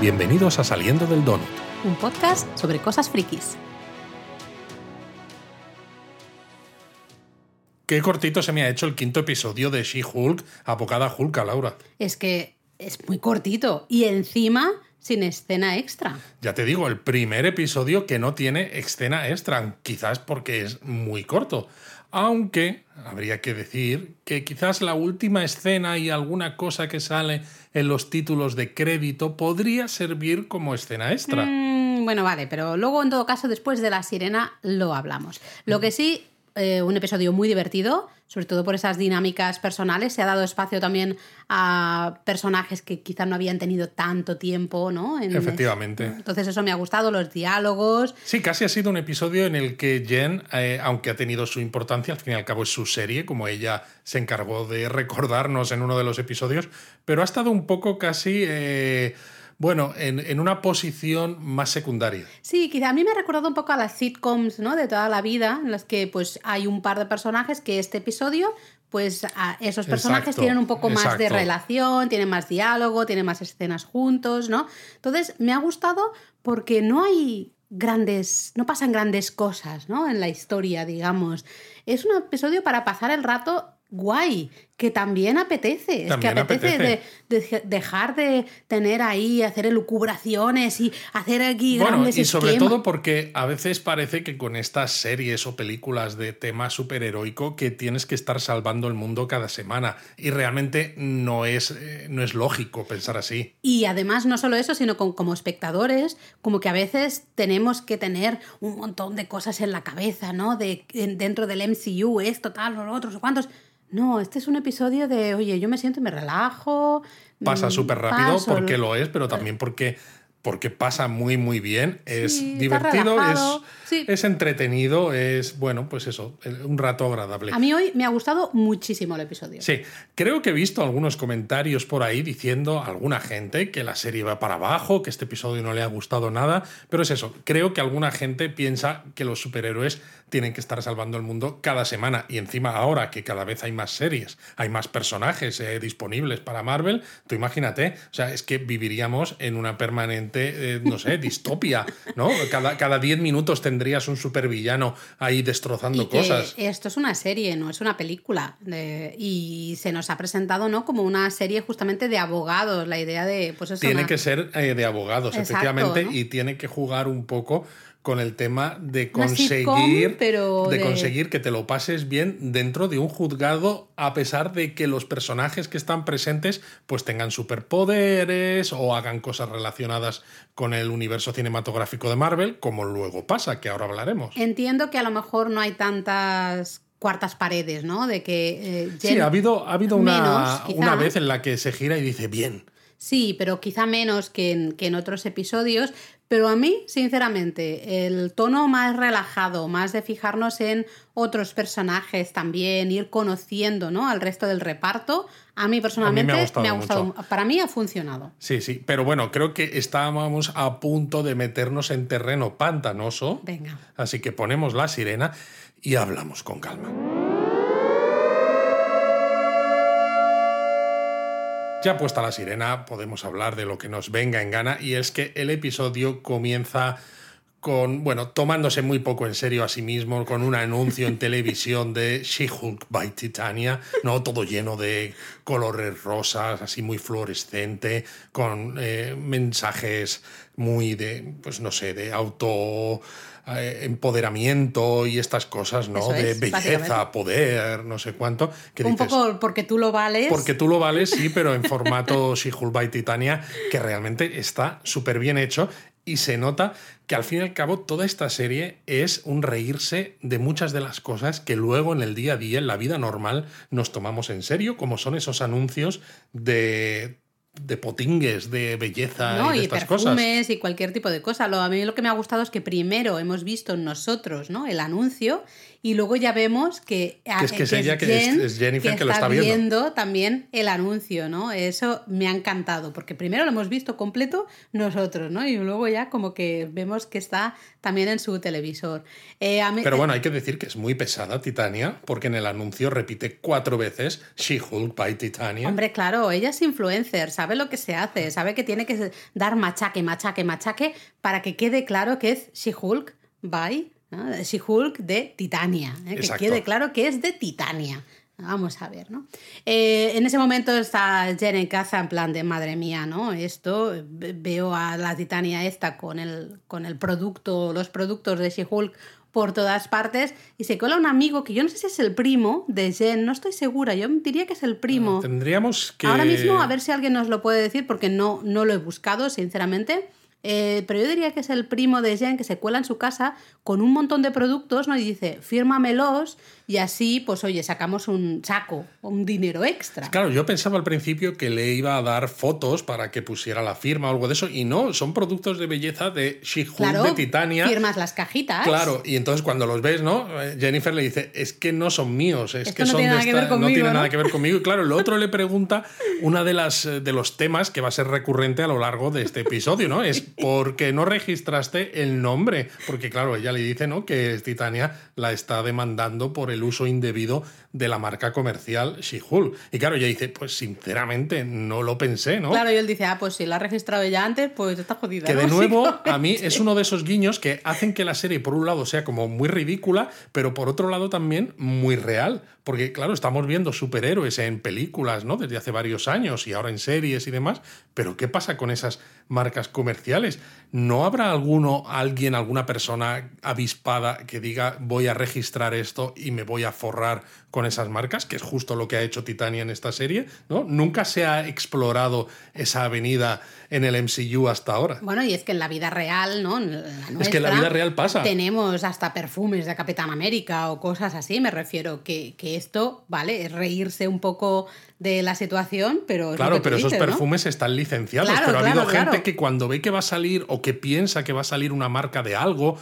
Bienvenidos a Saliendo del Donut. Un podcast sobre cosas frikis. Qué cortito se me ha hecho el quinto episodio de She-Hulk, Apocada Hulk, Laura. Es que es muy cortito y encima sin escena extra. Ya te digo, el primer episodio que no tiene escena extra, quizás porque es muy corto. Aunque habría que decir que quizás la última escena y alguna cosa que sale en los títulos de crédito podría servir como escena extra. Mm, bueno, vale, pero luego en todo caso después de la sirena lo hablamos. Lo que sí, eh, un episodio muy divertido, sobre todo por esas dinámicas personales. Se ha dado espacio también a personajes que quizás no habían tenido tanto tiempo, ¿no? Efectivamente. Entonces eso me ha gustado, los diálogos. Sí, casi ha sido un episodio en el que Jen, eh, aunque ha tenido su importancia, al fin y al cabo es su serie, como ella se encargó de recordarnos en uno de los episodios, pero ha estado un poco casi... Eh, bueno, en, una posición más secundaria. Sí, quizá a mí me ha recordado un poco a las sitcoms, ¿no? De toda la vida, en las que pues hay un par de personajes que este episodio, pues a esos personajes tienen un poco más de relación, tienen más diálogo, tienen más escenas juntos, ¿no? Entonces, me ha gustado porque no hay grandes, no pasan grandes cosas, ¿no? En la historia, digamos. Es un episodio para pasar el rato guay, que también apetece. es que apetece, De, dejar de tener ahí, hacer elucubraciones y hacer aquí bueno, y sobre todo porque a veces parece que con estas series o películas de tema superheroico que tienes que estar salvando el mundo cada semana. Y realmente no es, eh, no es lógico pensar así. Y además, no solo eso, sino como espectadores, como que a veces tenemos que tener un montón de cosas en la cabeza, ¿no? De, dentro del MCU, esto, tal, los otros, cuantos no, este es un episodio de, oye, yo me siento y me relajo. Pasa mm, súper rápido porque lo es, pero también porque porque pasa muy muy bien, es divertido, es, es, entretenido, es bueno, pues eso, un rato agradable. A mí hoy me ha gustado muchísimo el episodio. Sí, creo que he visto algunos comentarios por ahí diciendo a alguna gente que la serie va para abajo, que este episodio no le ha gustado nada, pero es eso, creo que alguna gente piensa que los superhéroes tienen que estar salvando el mundo cada semana y encima ahora que cada vez hay más series, hay más personajes eh, disponibles para Marvel, tú imagínate, o sea, es que viviríamos en una permanente eh, no sé, distopia, ¿no? Cada 10 minutos tendrías un supervillano ahí destrozando cosas. Esto es una serie, no es una película. y se nos ha presentado, ¿no? Como una serie justamente de abogados, la idea de, pues Tiene que ser eh, de abogados, efectivamente, y tiene que jugar un poco con el tema de conseguir, de, conseguir que te lo pases bien dentro de un juzgado a pesar de que los personajes que están presentes pues tengan superpoderes o hagan cosas relacionadas con el universo cinematográfico de Marvel, como luego pasa, que ahora hablaremos. Entiendo que a lo mejor no hay tantas cuartas paredes, ¿no? De que eh, sí, ha habido, ha habido una, una vez en la que se gira y dice bien. Sí, pero quizá menos que en, que en, otros episodios, pero a mí, sinceramente, el tono más relajado, más de fijarnos en otros personajes también, ir conociendo ¿no? al resto del reparto, a mí personalmente me ha gustado. Para mí ha funcionado. Sí, sí, pero bueno, creo que estábamos a punto de meternos en terreno pantanoso. Venga. Así que ponemos la sirena y hablamos con calma. Ya puesta la sirena, podemos hablar de lo que nos venga en gana y es que el episodio comienza con, bueno, tomándose muy poco en serio a sí mismo, con un anuncio en televisión de She-Hulk by Titania, ¿no? Todo lleno de colores rosas, así muy fluorescente, con eh, mensajes muy de, pues no sé, de auto eh, empoderamiento y estas cosas, ¿no? de belleza, poder, no sé cuánto. Un poco porque tú lo vales. Porque tú lo vales, sí, pero en formato She-Hulk by Titania, que realmente está súper bien hecho y se nota que al fin y al cabo toda esta serie es un reírse de muchas de las cosas que luego en el día a día, en la vida normal, nos tomamos en serio, como son esos anuncios de de potingues, de belleza y, de estas perfumes y cualquier tipo de cosa. Lo, a mí lo que me ha gustado es que primero hemos visto nosotros ¿no? el anuncio y luego ya vemos que, es, que es, ella, que es, Jennifer que, lo está viendo. también el anuncio, ¿no? Eso me ha encantado, porque primero lo hemos visto completo nosotros, ¿no? Y luego ya como que vemos que está también en su televisor. Eh, Pero bueno, hay que decir que es muy pesada Titania, porque en el anuncio repite cuatro veces She-Hulk by Titania. Hombre, claro, ella es influencer, sabe lo que se hace, sabe que tiene que dar machaque, machaque, machaque, para que quede claro que es She-Hulk by She-Hulk de Titania, ¿eh? que quede claro que es de Titania. Vamos a ver, ¿no? Eh, en ese momento está Jen en casa en plan de madre mía, ¿no? Esto, veo a la Titania esta con el, con el producto, los productos de She-Hulk por todas partes y se cola un amigo que yo no sé si es el primo de Jen, no estoy segura, yo diría que es el primo. Tendríamos que... Ahora mismo, a ver si alguien nos lo puede decir porque no, no lo he buscado, sinceramente. Eh, pero yo diría que es el primo de Jen que se cuela en su casa con un montón de productos ¿no? y dice, fírmamelos y así, pues oye, sacamos un saco, un dinero extra. Claro, yo pensaba al principio que le iba a dar fotos para que pusiera la firma o algo de eso, y no, son productos de belleza de She-Hulk de Titania. Firmas las cajitas. Claro, y entonces cuando los ves, ¿no? Jennifer le dice, es que no son míos, es que son de esta, no tiene nada que ver conmigo. Y claro, el otro le pregunta una de las eh, de los temas que va a ser recurrente a lo largo de este episodio, ¿no? Es ¿por qué no registraste el nombre? Porque claro, ella le dice, ¿no? Que Titania la está demandando por el uso indebido de la marca comercial She-Hulk. Y claro, ella dice, pues sinceramente no lo pensé, ¿no? Claro, y él dice, ah, pues si la ha registrado ya antes, pues está jodida. Que de nuevo, a mí es uno de esos guiños que hacen que la serie, por un lado, sea como muy ridícula, pero por otro lado también muy real. Porque, claro, estamos viendo superhéroes en películas, ¿no? Desde hace varios años y ahora en series y demás. Pero, ¿qué pasa con esas marcas comerciales? ¿No habrá alguno, alguien, alguna persona avispada que diga voy a registrar esto y me voy a forrar con esas marcas, que es justo lo que ha hecho Titania en esta serie, ¿no? Nunca se ha explorado esa avenida en el MCU hasta ahora. Bueno, y es que en la vida real, ¿no? es que en la vida real pasa. Tenemos hasta perfumes de Capitán América o cosas así, me refiero, que, que esto, ¿vale? Es reírse un poco de la situación, pero... Claro, pero esos perfumes están licenciados, pero ha habido gente que cuando ve que va a salir o que piensa que va a salir una marca de algo,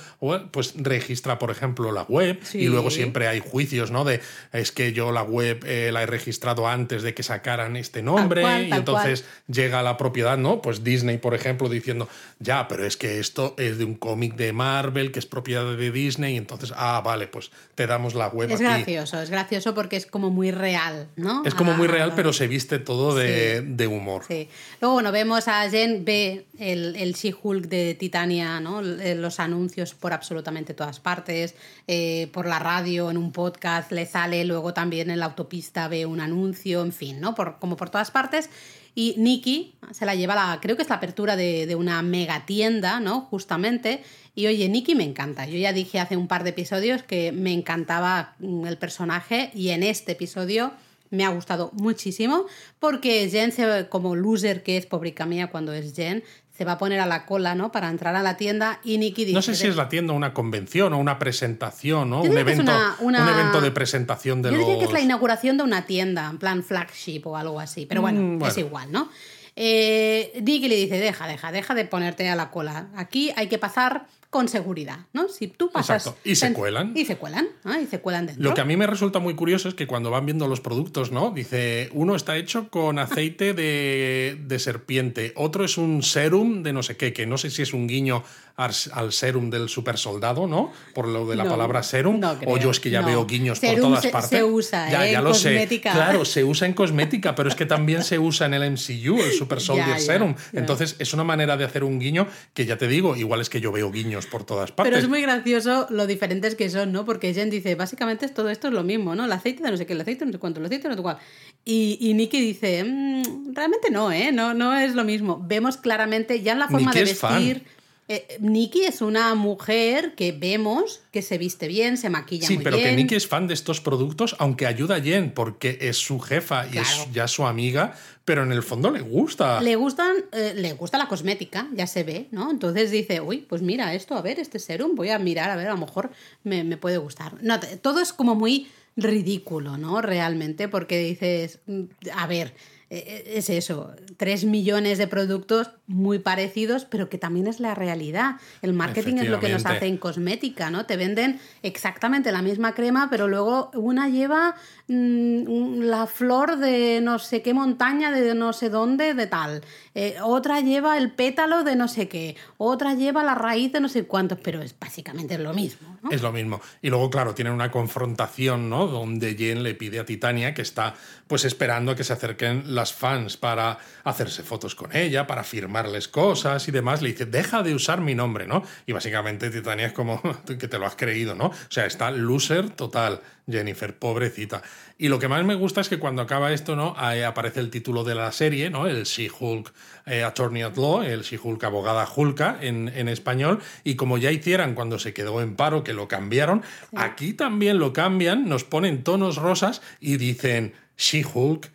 pues registra, por ejemplo, la web y luego siempre hay juicios, ¿no? De es que yo la web eh, la he registrado antes de que sacaran este nombre y entonces llega la propiedad, ¿no? Pues Disney, por ejemplo, diciendo, ya, pero es que esto es de un cómic de Marvel que es propiedad de Disney, y entonces, ah, vale, pues te damos la web. Es gracioso, es gracioso porque es como muy real, ¿no? Es como muy real pero se viste todo de, humor. Sí. Luego, bueno, vemos a Jen, ve el, el She-Hulk de Titania, ¿no? Eh, los anuncios por absolutamente todas partes, eh, por la radio, en un podcast, le sale, luego también en la autopista ve un anuncio, en fin, ¿no? Por, como por todas partes. Y Nikki se la lleva la, creo que es la apertura de, de una mega tienda, ¿no? Justamente. Y oye, Nikki me encanta. Yo ya dije hace un par de episodios que me encantaba mm, el personaje y en este episodio me ha gustado muchísimo porque Jen, como loser que es, pobrica mía cuando es Jen, se va a poner a la cola, ¿no? Para entrar a la tienda y Nicky dice... No sé si es la tienda, una convención o una presentación, ¿no? Un evento, un evento de presentación de Yo diría que es la inauguración de una tienda, en plan flagship o algo así, pero bueno, mm, es igual, ¿no? Eh, Nicky le dice, deja, deja, deja de ponerte a la cola. Aquí hay que pasar con seguridad, ¿no? Si tú pasas... Exacto. Y se cuelan. Y se cuelan, ¿no? Y se cuelan dentro. Lo que a mí me resulta muy curioso es que cuando van viendo los productos, ¿no? Dice, uno está hecho con aceite de, de serpiente, otro es un serum de no sé qué, que no sé si es un guiño al, serum del super soldado, ¿no? Por lo de la palabra serum. o yo es que ya veo guiños por todas partes. Se usa ya, ¿eh? ya lo cosmética. sé. Claro, se usa en cosmética, pero es que también se usa en el MCU, el Super Soldier Serum. Entonces, es una manera de hacer un guiño que ya te digo, igual es que yo veo guiños por todas partes. Pero es muy gracioso lo diferentes que son, ¿no? Porque Jen dice, básicamente todo esto es lo mismo, ¿no? El aceite de no sé qué, el aceite de no sé cuánto, el aceite de no sé cuál. Y, y Nicky dice, mm, realmente no, ¿eh? No, no es lo mismo. Vemos claramente ya en la forma de vestir. Eh, Nikki es una mujer que vemos que se viste bien, se maquilla sí, muy bien. Sí, pero que Nikki es fan de estos productos, aunque ayuda a Jen, porque es su jefa y es ya su amiga, pero en el fondo le gusta. Le gustan, eh, le gusta la cosmética, ya se ve, ¿no? Entonces dice, uy, pues mira esto, a ver, este serum, voy a mirar, a ver, a lo mejor me, me puede gustar. No, todo es como muy ridículo, ¿no? Realmente, porque dices, mm, a ver, es eso, tres millones de productos muy parecidos, pero que también es la realidad. El marketing es lo que nos hace en cosmética, ¿no? Te venden exactamente la misma crema, pero luego una lleva mm, la flor de no sé qué montaña, de no sé dónde, de tal. Eh, otra lleva el pétalo de no sé qué. Otra lleva la raíz de no sé cuántos, pero es básicamente lo mismo. Es lo mismo. Y luego, claro, tienen una confrontación, ¿no? Donde Jen le pide a Titania que está pues esperando a que se acerquen las fans para hacerse fotos con ella, para firmarles cosas y demás. Le dice, deja de usar mi nombre, ¿no? Y básicamente Titania es como que te lo has creído, ¿no? O sea, está loser total, Jennifer, pobrecita. Y lo que más me gusta es que cuando acaba esto, ¿no? Ahí aparece el título de la serie, ¿no? El She-Hulk eh, Attorney at Law, el She-Hulk abogada Hulka en, en, español. Y como ya hicieran cuando se quedó en paro, que lo cambiaron, aquí también lo cambian, nos ponen tonos rosas y dicen She-Hulk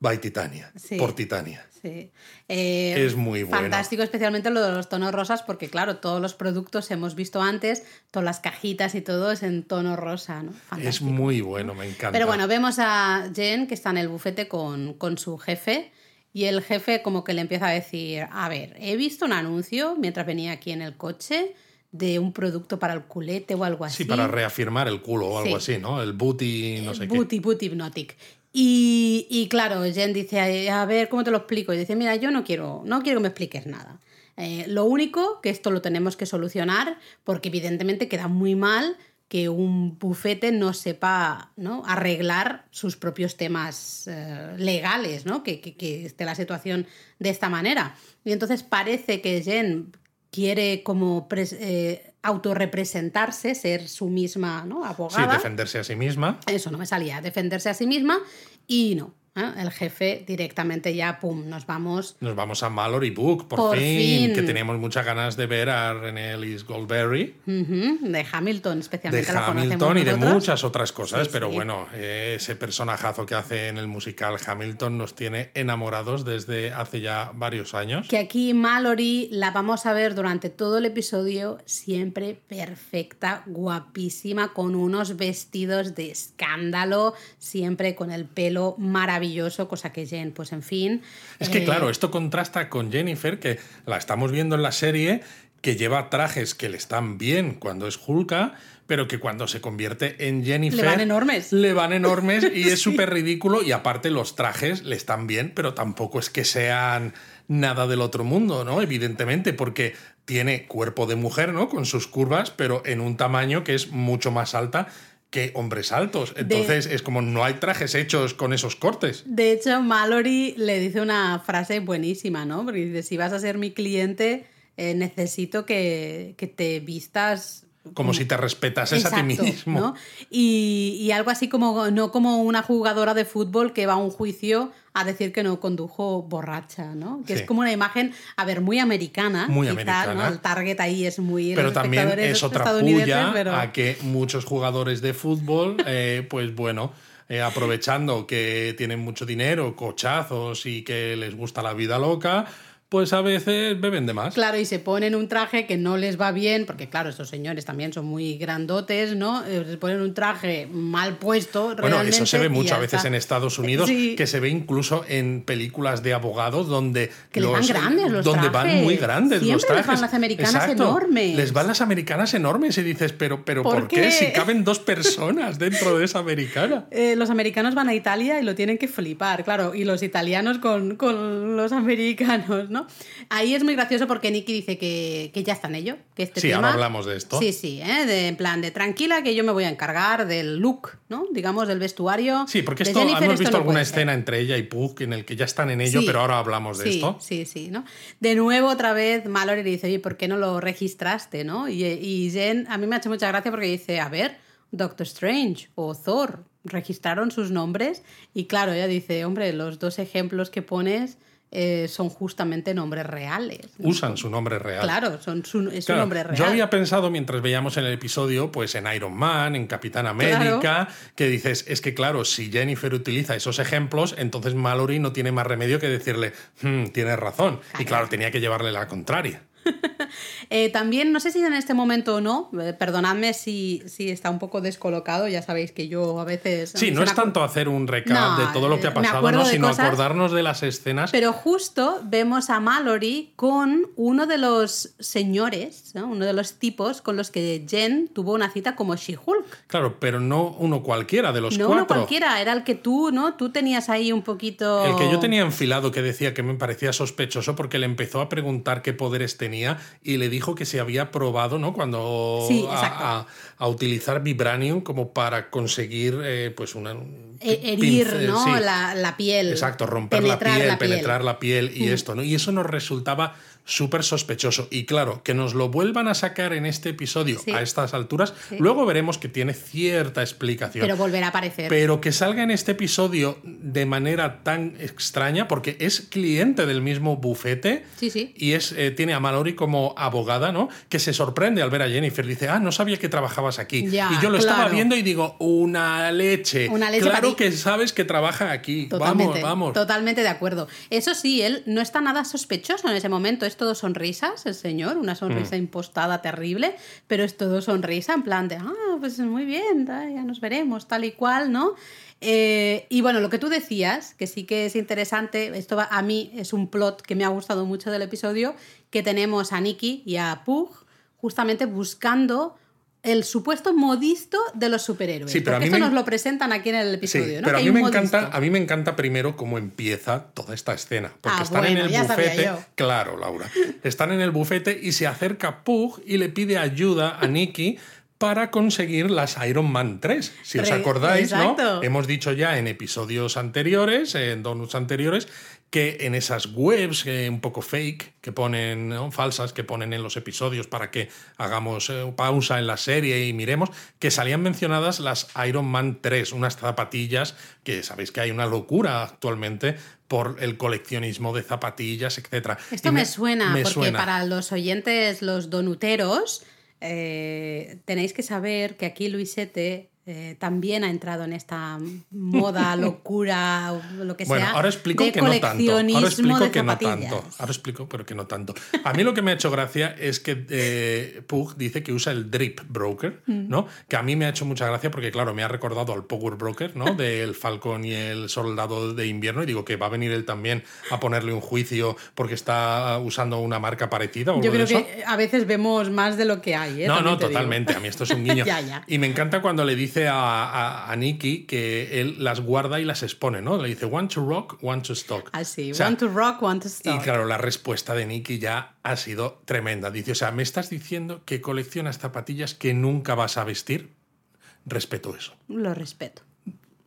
by Titania, por Titania. Sí. Eh, es muy bueno. Fantástico, especialmente lo de los tonos rosas, porque claro, todos los productos hemos visto antes, todas las cajitas y todo es en tono rosa, ¿no? Es muy bueno, me encanta. Pero bueno, vemos a Jen que está en el bufete con, con su jefe. Y el jefe como que le empieza a decir, a ver, he visto un anuncio mientras venía aquí en el coche de un producto para el culete o algo así. Sí, para reafirmar el culo o algo así, ¿no? El booty, no sé booty, qué. Booty hypnotic. Y, y, claro, Jen dice, a ver, ¿cómo te lo explico? Y dice, mira, yo no quiero, no quiero que me expliques nada. Eh, lo único que esto lo tenemos que solucionar, porque evidentemente queda muy mal que un bufete no sepa ¿no? arreglar sus propios temas eh, legales, ¿no? Que, que, esté la situación de esta manera. Y entonces parece que Jen quiere como eh, autorrepresentarse, ser su misma ¿no? abogada. Sí, defenderse a sí misma. Eso no me salía, defenderse a sí misma y no. ¿Eh? El jefe directamente ya, pum, nos vamos. Nos vamos a Mallory Book, por, fin, Que teníamos muchas ganas de ver a René Ellis Goldberry. de Hamilton, especialmente. De Hamilton y de muchas otras cosas, pero bueno, ese personajazo que hace en el musical Hamilton nos tiene enamorados desde hace ya varios años. Que aquí Mallory la vamos a ver durante todo el episodio, siempre perfecta, guapísima, con unos vestidos de escándalo, siempre con el pelo maravilloso cosa que Jen, pues en fin. Es que, claro, eh, esto contrasta con Jennifer, que la estamos viendo en la serie, que lleva trajes que le están bien cuando es Hulka, pero que cuando se convierte en Jennifer. Le van enormes. Le van enormes y es súper ridículo. Y aparte, los trajes le están bien, pero tampoco es que sean nada del otro mundo, ¿no? Evidentemente, porque tiene cuerpo de mujer, ¿no? Con sus curvas, pero en un tamaño que es mucho más alta que hombres altos. Entonces es como no hay trajes hechos con esos cortes. De hecho, Mallory le dice una frase buenísima, ¿no? Porque dice, si vas a ser mi cliente, eh, necesito que, que, te vistas como si te respetases a ti mismo. ¿no? Y, algo así como, no como una jugadora de fútbol que va a un juicio a decir que no condujo borracha, ¿no? Que es como una imagen, a ver, muy americana. Muy americana. El target ahí es muy... Pero también es otra puya a que muchos jugadores de fútbol, eh, pues bueno... Eh, aprovechando que tienen mucho dinero, cochazos y que les gusta la vida loca, pues a veces beben de más. Claro, y se ponen un traje que no les va bien, porque claro, estos señores también son muy grandotes, ¿no? Eh, se ponen un traje mal puesto. Bueno, eso se ve mucho a veces en Estados Unidos, que se ve incluso en películas de abogados donde que les van grandes los donde van muy grandes Siempre los trajes. Les van las americanas enormes. Les van las americanas enormes y dices, pero, pero ¿por, qué? Si caben dos personas dentro de esa americana. Eh, los americanos van a Italia y lo tienen que flipar, claro, y los italianos con, con los americanos, ¿no? Ahí es muy gracioso porque Nicky dice que, ya está en ello. Que este sí, ahora hablamos de esto. Sí, sí, ¿eh? de, en plan de tranquila que yo me voy a encargar del look, ¿no? Digamos, del vestuario. Sí, porque esto hemos visto alguna escena entre ella y Puck en el que ya están en ello, pero ahora hablamos de esto. Sí, sí, ¿no? De nuevo, otra vez, Mallory le dice, oye, ¿por qué no lo registraste, no? Y, y Jen, a mí me ha hecho mucha gracia porque dice, a ver, Doctor Strange o Thor registraron sus nombres y claro, ella dice, hombre, los dos ejemplos que pones eh, son justamente nombres reales. Usan su nombre real. Claro, son su, es nombre real. Yo había pensado mientras veíamos en el episodio, pues en Iron Man, en Capitán América, que dices, es que claro, si Jennifer utiliza esos ejemplos, entonces Mallory no tiene más remedio que decirle, hmm, tienes razón. Y claro, tenía que llevarle la contraria. Eh, también, no sé si en este momento o no, eh, perdonadme si, si está un poco descolocado, ya sabéis que yo a veces... Sí, no es tanto hacer un recap de todo lo que ha pasado, ¿no? sino acordarnos de las escenas. Pero justo vemos a Mallory con uno de los señores, uno de los tipos con los que Jen tuvo una cita como She-Hulk. Claro, pero no uno cualquiera de los no cuatro. No uno cualquiera, era el que tú, ¿no? Tú tenías ahí un poquito... El que yo tenía enfilado que decía que me parecía sospechoso porque le empezó a preguntar qué poderes tenía y le dijo que se había probado, ¿no? Cuando a, utilizar Vibranium como para conseguir, eh, pues, una... E-, herir, ¿no? La, piel. Exacto, romper la piel, penetrar la piel y esto, ¿no? Y eso nos resultaba súper sospechoso. Y claro, que nos lo vuelvan a sacar en este episodio a estas alturas, luego veremos que tiene cierta explicación. Pero volverá a aparecer. Pero que salga en este episodio de manera tan extraña, porque es cliente del mismo bufete sí, sí. y es, eh, tiene a Mallory como abogada, ¿no? Que se sorprende al ver a Jennifer. Dice, ah, no sabía que trabajabas aquí. y yo lo estaba viendo y digo, una leche. Una leche claro que sabes que trabaja aquí. Totalmente, vamos, vamos. Totalmente de acuerdo. Eso sí, él no está nada sospechoso en ese momento todo sonrisas, el señor, una sonrisa mm. impostada terrible, pero es todo sonrisa, en plan de, ah, pues muy bien, ya nos veremos, tal y cual, ¿no? Eh, y bueno, lo que tú decías, que sí que es interesante, esto a mí es un plot que me ha gustado mucho del episodio, que tenemos a Nikki y a Pug justamente buscando el supuesto modisto de los superhéroes. Sí, pero a mí nos lo presentan aquí en el episodio. Pero a mí, me encanta, a mí me encanta primero cómo empieza toda esta escena. Porque ah, están en el bufete. Claro, Laura. Están en el bufete y se acerca Pug y le pide ayuda a Nicky para conseguir las Iron Man 3. Si os acordáis, ¿no? Hemos dicho ya en episodios anteriores, en donuts anteriores, que en esas webs eh, un poco fake que ponen, falsas, que ponen en los episodios para que hagamos eh, pausa en la serie y miremos, que salían mencionadas las Iron Man 3, unas zapatillas que sabéis que hay una locura actualmente por el coleccionismo de zapatillas, etc. Esto me, suena, porque para los oyentes, los donuteros, eh, tenéis que saber que aquí Luisete eh, también ha entrado en esta moda, locura, lo que bueno, sea. ahora explico que no tanto. Ahora explico que no tanto. Ahora explico, pero que no tanto. A mí lo que me ha hecho gracia es que eh, Pug dice que usa el Drip Broker, mm. ¿no? Que a mí me ha hecho mucha gracia porque, claro, me ha recordado al Power Broker, ¿no? Del Falcon y el Soldado de Invierno. Y digo que va a venir él también a ponerle un juicio porque está usando una marca parecida. Yo creo que a veces vemos más de lo que hay. ¿eh? No, no, totalmente. A mí esto es un guiño. Y me encanta cuando le dice a, a, Nicky que él las guarda y las expone, ¿no? Le dice, want to rock, want to stock. Así, ah, want to rock, want to stock. Y claro, la respuesta de Nicky ya ha sido tremenda. Dice, o sea, ¿me estás diciendo que coleccionas zapatillas que nunca vas a vestir? Respeto eso. Lo respeto.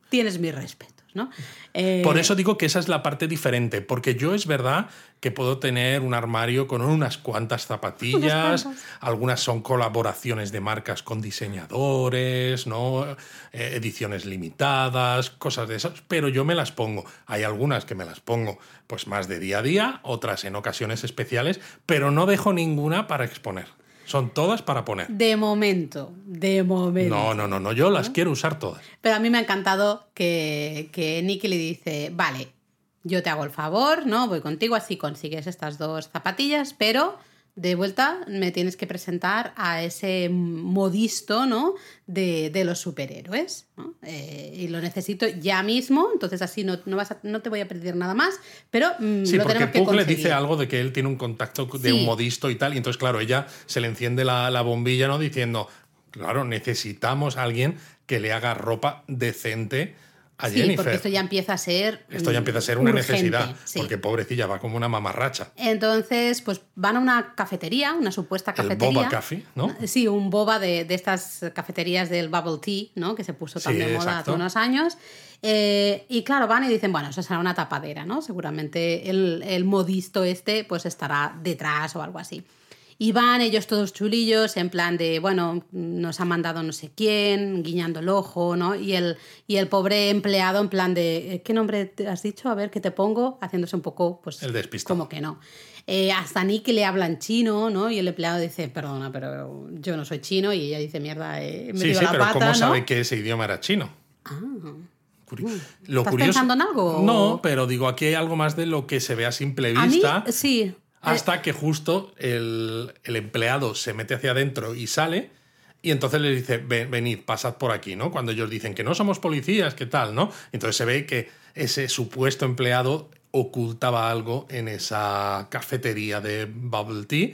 Tienes mi respeto. ¿No? Por eso digo que esa es la parte diferente, porque yo es verdad que puedo tener un armario con unas cuantas zapatillas, algunas son colaboraciones de marcas con diseñadores, ¿no? Eh, ediciones limitadas, cosas de esas, pero yo me las pongo. Hay algunas que me las pongo pues más de día a día, otras en ocasiones especiales, pero no dejo ninguna para exponer. Son todas para poner. De momento, de momento. No, no, no, no, yo las quiero usar todas. Pero a mí me ha encantado que, que Nicky le dice, vale, yo te hago el favor, ¿no? Voy contigo, así consigues estas dos zapatillas, pero de vuelta me tienes que presentar a ese modisto ¿no? de, los superhéroes. Eh, y lo necesito ya mismo, entonces así no, no, vas no te voy a pedir nada más, pero mm, sí, lo porque tenemos que le dice algo de que él tiene un contacto de un modisto y tal, y entonces, claro, ella se le enciende la, la bombilla ¿no? diciendo, claro, necesitamos a alguien que le haga ropa decente sí, porque esto ya empieza a ser. Esto ya empieza a ser una necesidad, porque pobrecilla va como una mamarracha. Entonces, pues van a una cafetería, una supuesta cafetería. El boba café, ¿no? Sí, un boba de, estas cafeterías del bubble tea, ¿no? Que se puso tan de moda hace unos años. Eh, y claro, van y dicen, bueno, eso será una tapadera, ¿no? Seguramente el, el modisto este pues estará detrás o algo así. Y van ellos todos chulillos, en plan de, bueno, nos ha mandado no sé quién, guiñando el ojo, ¿no? Y el, y el pobre empleado, en plan de, eh, ¿qué nombre te has dicho? A ver, ¿qué te pongo? Haciéndose un poco, pues. El despistado. Como que no. Eh, hasta Nick le habla en chino, ¿no? Y el empleado dice, perdona, pero yo no soy chino. Y ella dice, mierda, eh, me sí, sí, pero ¿cómo sabe que ese idioma era chino? Ah. Lo ¿Estás pensando en algo? No, pero digo, aquí hay algo más de lo que se ve a simple vista. sí. Hasta que justo el, el empleado se mete hacia adentro y sale y entonces les dice, venid, pasad por aquí, ¿no? Cuando ellos dicen que no somos policías, ¿qué tal, no? Entonces se ve que ese supuesto empleado ocultaba algo en esa cafetería de Bubble Tea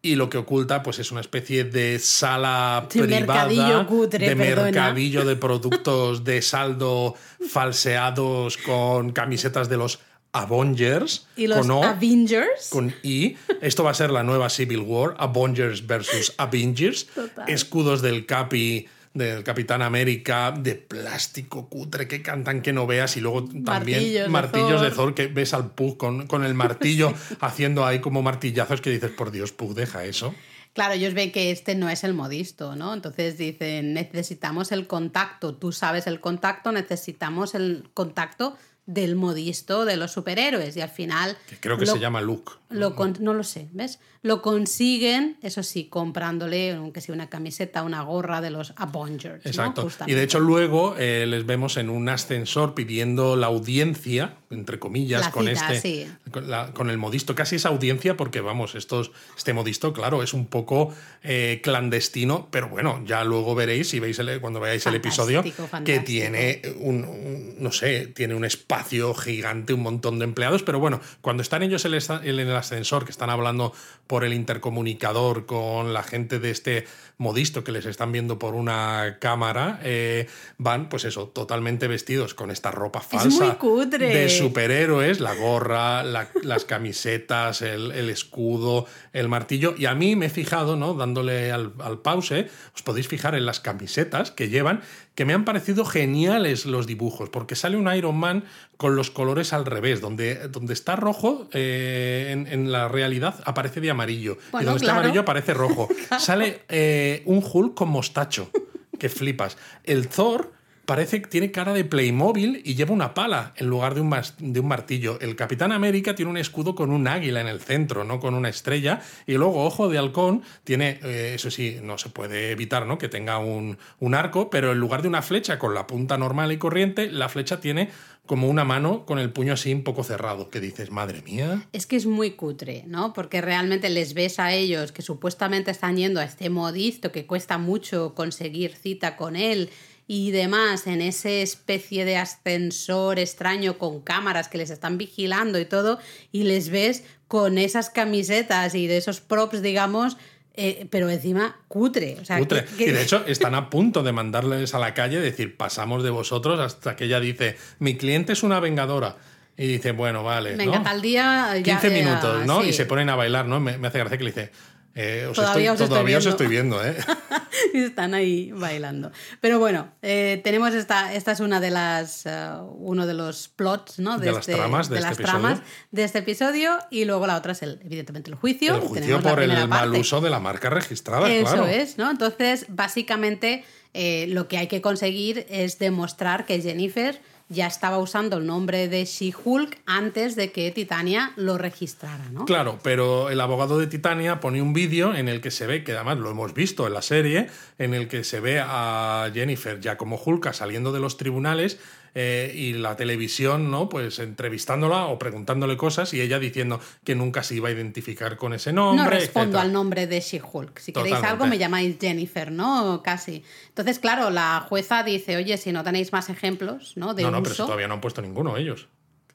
y lo que oculta pues es una especie de sala privada de mercadillo de productos de saldo falseados con camisetas de los Avengers. ¿Y los con Avengers? Con I. Esto va a ser la nueva Civil War. Avengers versus Avengers. Escudos del Capi del Capitán América, de plástico cutre que cantan que no veas, y luego también martillos, de, Thor. que ves al Pug con, con el martillo haciendo ahí como martillazos que dices, por Dios, Pug, deja eso. Claro, ellos ven que este no es el modisto, ¿no? Entonces dicen, necesitamos el contacto, tú sabes el contacto, necesitamos el contacto del modisto de los superhéroes y al final... creo que se llama Luke. Lo no lo sé, ¿ves? Lo consiguen, eso sí, comprándole, aunque sea una camiseta, una gorra de los Avengers. Exacto. Y de hecho luego eh, les vemos en un ascensor pidiendo la audiencia, entre comillas, con este... Con, el modisto. Casi es audiencia porque, vamos, estos, este modisto, claro, es un poco eh, clandestino, pero bueno, ya luego veréis, si veis cuando veáis el episodio, que tiene un, no sé, tiene un espacio gigante, un montón de empleados, pero bueno, cuando están ellos en el ascensor, que están hablando por el intercomunicador con la gente de este modisto que les están viendo por una cámara, eh, van, pues eso, totalmente vestidos con esta ropa falsa de superhéroes, la gorra, las camisetas, el, escudo, el martillo. Y a mí me he fijado, ¿no? Dándole al, al pause, os podéis fijar en las camisetas que llevan que me han parecido geniales los dibujos, porque sale un Iron Man con los colores al revés, donde, donde está rojo eh, en, la realidad aparece de amarillo, y donde está amarillo aparece rojo. Sale eh, un Hulk con mostacho, que flipas. El Thor parece que tiene cara de Playmobil y lleva una pala en lugar de un, un, martillo. El Capitán América tiene un escudo con un águila en el centro, no con una estrella. Y luego Ojo de Halcón tiene, eh, eso sí, no se puede evitar ¿no? que tenga un, un, arco, pero en lugar de una flecha con la punta normal y corriente, la flecha tiene como una mano con el puño así un poco cerrado, que dices, madre mía. Es que es muy cutre, ¿no? Porque realmente les ves a ellos que supuestamente están yendo a este modisto que cuesta mucho conseguir cita con él y demás en ese especie de ascensor extraño con cámaras que les están vigilando y todo, y les ves con esas camisetas y de esos props, digamos, eh, pero encima cutre. cutre. Y de hecho están a punto de mandarles a la calle, decir, pasamos de vosotros hasta que ella dice, mi cliente es una vengadora. Y dice, bueno, vale. Venga, ¿no? tal día. 15 minutos, ¿no? Y se ponen a bailar, ¿no? Me, me hace gracia que le dice, eh, todavía, os, estoy viendo. ¿eh? están ahí bailando. Pero bueno, eh, tenemos esta, esta es una de las, uno de los plots, ¿no? De, las este, tramas de, este tramas de este episodio. Y luego la otra es, el, evidentemente, el juicio. El juicio por el mal uso de la marca registrada, Eso es, ¿no? Entonces, básicamente, lo que hay que conseguir es demostrar que Jennifer ya estaba usando el nombre de She-Hulk antes de que Titania lo registrara, ¿no? Claro, pero el abogado de Titania pone un vídeo en el que se ve, que además lo hemos visto en la serie, en el que se ve a Jennifer ya como Hulk saliendo de los tribunales eh, y la televisión, ¿no? Pues entrevistándola o preguntándole cosas y ella diciendo que nunca se iba a identificar con ese nombre. No respondo al nombre de She-Hulk. Si queréis algo, me llamáis Jennifer, ¿no? Casi. Entonces, claro, la jueza dice, oye, si no tenéis más ejemplos, ¿no? De no, no, pero todavía no han puesto ninguno ellos.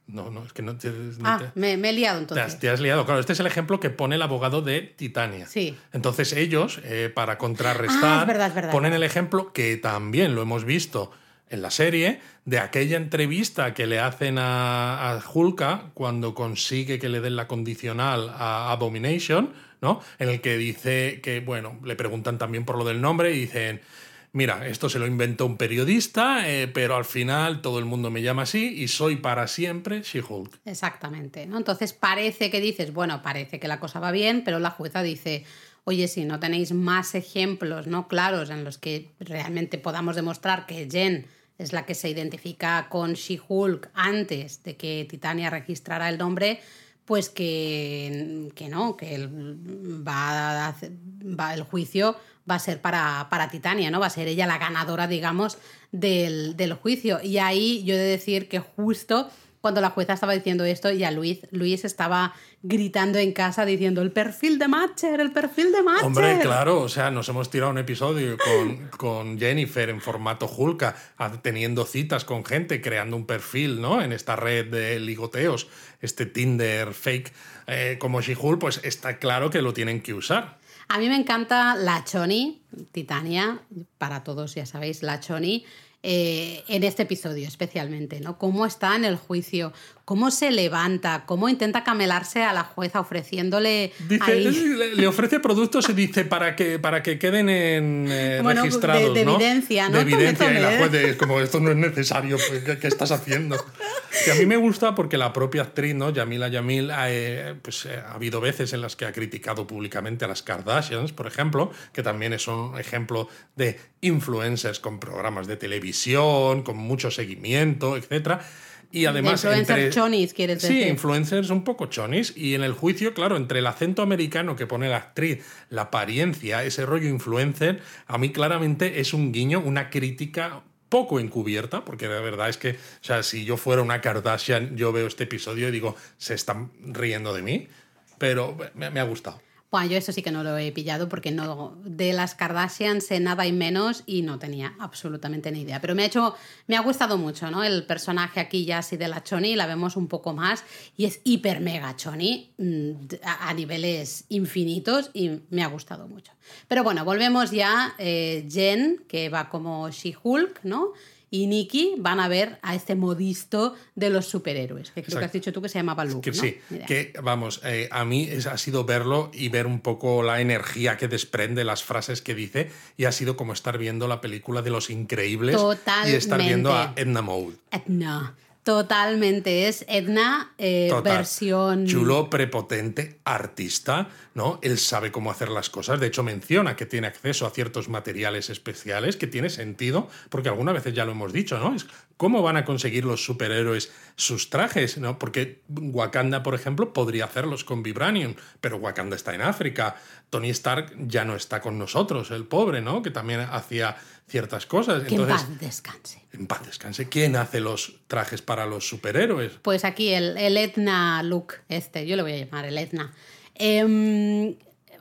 No, no, es que no. ah, me, he liado entonces. Te has, liado. Claro, este es el ejemplo que pone el abogado de Titania. Sí. Entonces ellos, eh, para contrarrestar, ah, ponen el ejemplo que también lo hemos visto en la serie de aquella entrevista que le hacen a, a Hulka cuando consigue que le den la condicional a Abomination, ¿no? En el que dice que, bueno, le preguntan también por lo del nombre y dicen, mira, esto se lo inventó un periodista, eh, pero al final todo el mundo me llama así y soy para siempre She-Hulk. Exactamente, ¿no? Entonces parece que dices, bueno, parece que la cosa va bien, pero la jueza dice, oye, si no tenéis más ejemplos no claros en los que realmente podamos demostrar que Jen es la que se identifica con She-Hulk antes de que Titania registrara el nombre, pues que, que no, que el, va, va, el juicio va a ser para, para, Titania, ¿no? Va a ser ella la ganadora, digamos, del, del, juicio. Y ahí yo he de decir que justo cuando la jueza estaba diciendo esto y a Luis, Luis estaba gritando en casa diciendo el perfil de Matcher, el perfil de Matcher. Hombre, claro, o sea, nos hemos tirado un episodio con, con Jennifer en formato Hulka, teniendo citas con gente, creando un perfil, ¿no? En esta red de ligoteos, este Tinder fake eh, como She-Hulk, pues está claro que lo tienen que usar. A mí me encanta la Choni, Titania, para todos ya sabéis, la Choni. Eh, en este episodio especialmente, ¿no? Cómo está en el juicio, cómo se levanta, cómo intenta camelarse a la jueza ofreciéndole. Le, ofrece productos y dice para que, para que queden en, eh, registrados. De, evidencia, ¿no? De evidencia, y la juez como esto no es necesario, pues, ¿qué, estás haciendo? Que a mí me gusta porque la propia actriz, ¿no? Yamila Yamil, eh, pues, ha habido veces en las que ha criticado públicamente a las Kardashians, por ejemplo, que también es un ejemplo de influencers con programas de televisión, con mucho seguimiento, etcétera y además. influencers chonis, quieres decir. Sí, influencers un poco chonis. Y en el juicio, claro, entre el acento americano que pone la actriz, la apariencia, ese rollo influencer, a mí claramente es un guiño, una crítica poco encubierta, porque la verdad es que, o sea, si yo fuera una Kardashian, yo veo este episodio y digo, se están riendo de mí, pero me ha gustado. Bueno, yo eso sí que no lo he pillado porque no de las Kardashian sé nada y menos y no tenía absolutamente ni idea. Pero me ha hecho, me ha gustado mucho, ¿no? El personaje aquí ya así de la Choni, la vemos un poco más y es hiper mega Choni mm, a, niveles infinitos y me ha gustado mucho. Pero bueno, volvemos ya. Eh, Jen, que va como She-Hulk, ¿no? Y Nikki van a ver a este modisto de los superhéroes, que creo que has dicho tú que se llamaba Luke. Que, Sí, que vamos, eh, a mí ha sido verlo y ver un poco la energía que desprende las frases que dice y ha sido como estar viendo la película de Los Increíbles y estar viendo a Edna Mode. Edna. Totalmente, es Edna eh, versión... Chulo, prepotente, artista, ¿no? Él sabe cómo hacer las cosas, de hecho menciona que tiene acceso a ciertos materiales especiales, que tiene sentido, porque algunas veces ya lo hemos dicho, ¿no? Es cómo van a conseguir los superhéroes sus trajes, ¿no? Porque Wakanda, por ejemplo, podría hacerlos con Vibranium, pero Wakanda está en África, Tony Stark ya no está con nosotros, el pobre, ¿no? Que también hacía ciertas cosas. Que en paz descanse. En paz descanse. ¿Quién hace los trajes para los superhéroes? Pues aquí el, el Etna look, este, yo lo voy a llamar el Etna. Em,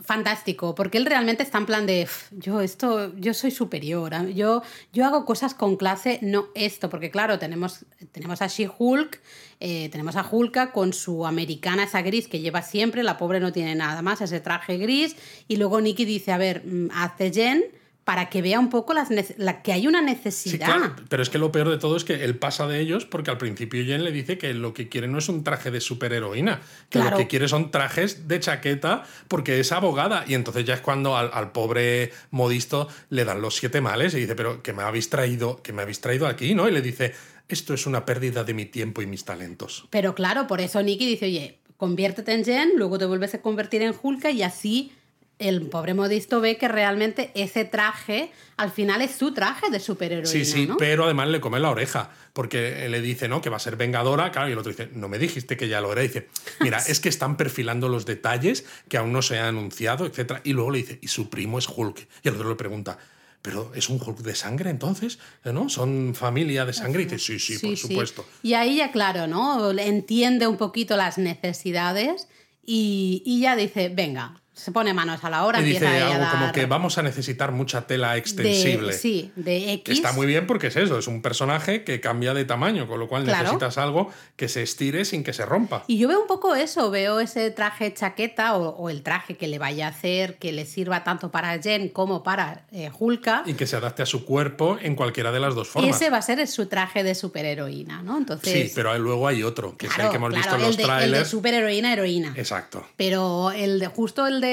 fantástico, porque él realmente está en plan de, yo esto, yo soy superior, yo, yo hago cosas con clase, no esto, porque claro, tenemos, tenemos a She-Hulk, eh, tenemos a Hulka con su americana esa gris que lleva siempre, la pobre no tiene nada más, ese traje gris, y luego Nicky dice, a ver, mm, hace Jen para que vea un poco las la, que hay una necesidad. pero es que lo peor de todo es que él pasa de ellos porque al principio Jen le dice que lo que quiere no es un traje de superheroína, que lo que quiere son trajes de chaqueta porque es abogada. Y entonces ya es cuando al, pobre modisto le dan los siete males y dice, pero que me habéis traído, que me habéis traído aquí, ¿no? Y le dice, esto es una pérdida de mi tiempo y mis talentos. Pero claro, por eso Nicky dice, oye, conviértete en Jen, luego te vuelves a convertir en Hulka y así el pobre modisto ve que realmente ese traje al final es su traje de superhéroe. Sí, sí, pero además le come la oreja, porque le dice, ¿no? Que va a ser vengadora, claro, y el otro dice, no me dijiste que ya lo era. Y dice, mira, es que están perfilando los detalles que aún no se han anunciado, etc. Y luego le dice, y su primo es Hulk. Y el otro le pregunta, pero es un Hulk de sangre entonces, ¿no? Son familia de sangre. Y dice, sí, sí, por supuesto. Y ahí ya, claro, ¿no? Entiende un poquito las necesidades y, y ya dice, venga, se pone manos a la hora. Y dice algo como que vamos a necesitar mucha tela extensible. sí, de X. está muy bien porque es eso, es un personaje que cambia de tamaño, con lo cual necesitas algo que se estire sin que se rompa. Y yo veo un poco eso, veo ese traje chaqueta o, el traje que le vaya a hacer, que le sirva tanto para Jen como para eh, Hulka. Y que se adapte a su cuerpo en cualquiera de las dos formas. Y ese va a ser su traje de superheroína, ¿no? Entonces... Sí, pero luego hay otro, que es el que hemos visto en los trailers. El de superheroína, heroína. Exacto. Pero el de justo el de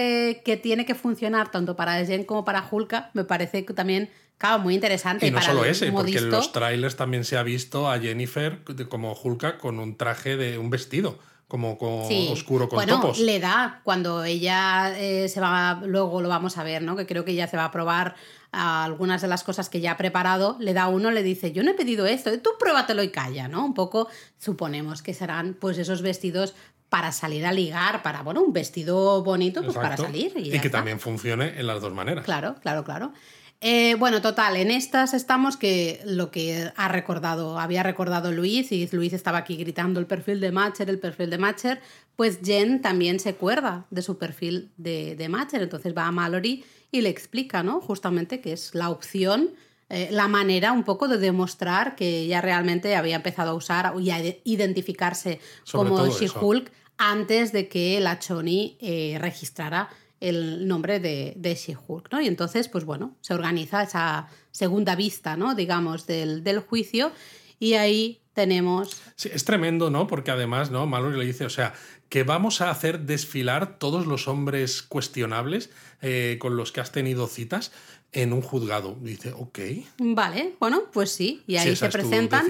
que tiene que funcionar tanto para Jen como para Hulka, me parece que también, claro, muy interesante. Y no solo ese, porque en los trailers también se ha visto a Jennifer como Hulka con un traje de un vestido como oscuro con bueno, le da cuando ella eh, se va, luego lo vamos a ver, ¿no? Que creo que ella se va a probar algunas de las cosas que ya ha preparado, le da uno, le dice, yo no he pedido esto, tú pruébatelo y calla, ¿no? Un poco suponemos que serán pues esos vestidos para salir a ligar, para, bueno, un vestido bonito, pues para salir. Y, que también funcione en las dos maneras. Claro, claro, claro. Eh, bueno, total, en estas estamos que lo que ha recordado, había recordado Luis, y Luis estaba aquí gritando el perfil de Matcher, el perfil de Matcher, pues Jen también se acuerda de su perfil de, de Matcher, entonces va a Mallory y le explica, ¿no? Justamente que es la opción, eh, la manera un poco de demostrar que ella realmente había empezado a usar y a identificarse como She-Hulk antes de que la Choni eh, registrara el nombre de, de She-Hulk, ¿no? Y entonces, pues bueno, se organiza esa segunda vista, ¿no? Digamos, del, del juicio y ahí tenemos... Sí, es tremendo, ¿no? Porque además, ¿no? Mallory le dice, o sea, que vamos a hacer desfilar todos los hombres cuestionables eh, con los que has tenido citas en un juzgado. Dice, ok. Vale, bueno, pues sí. Y ahí se presentan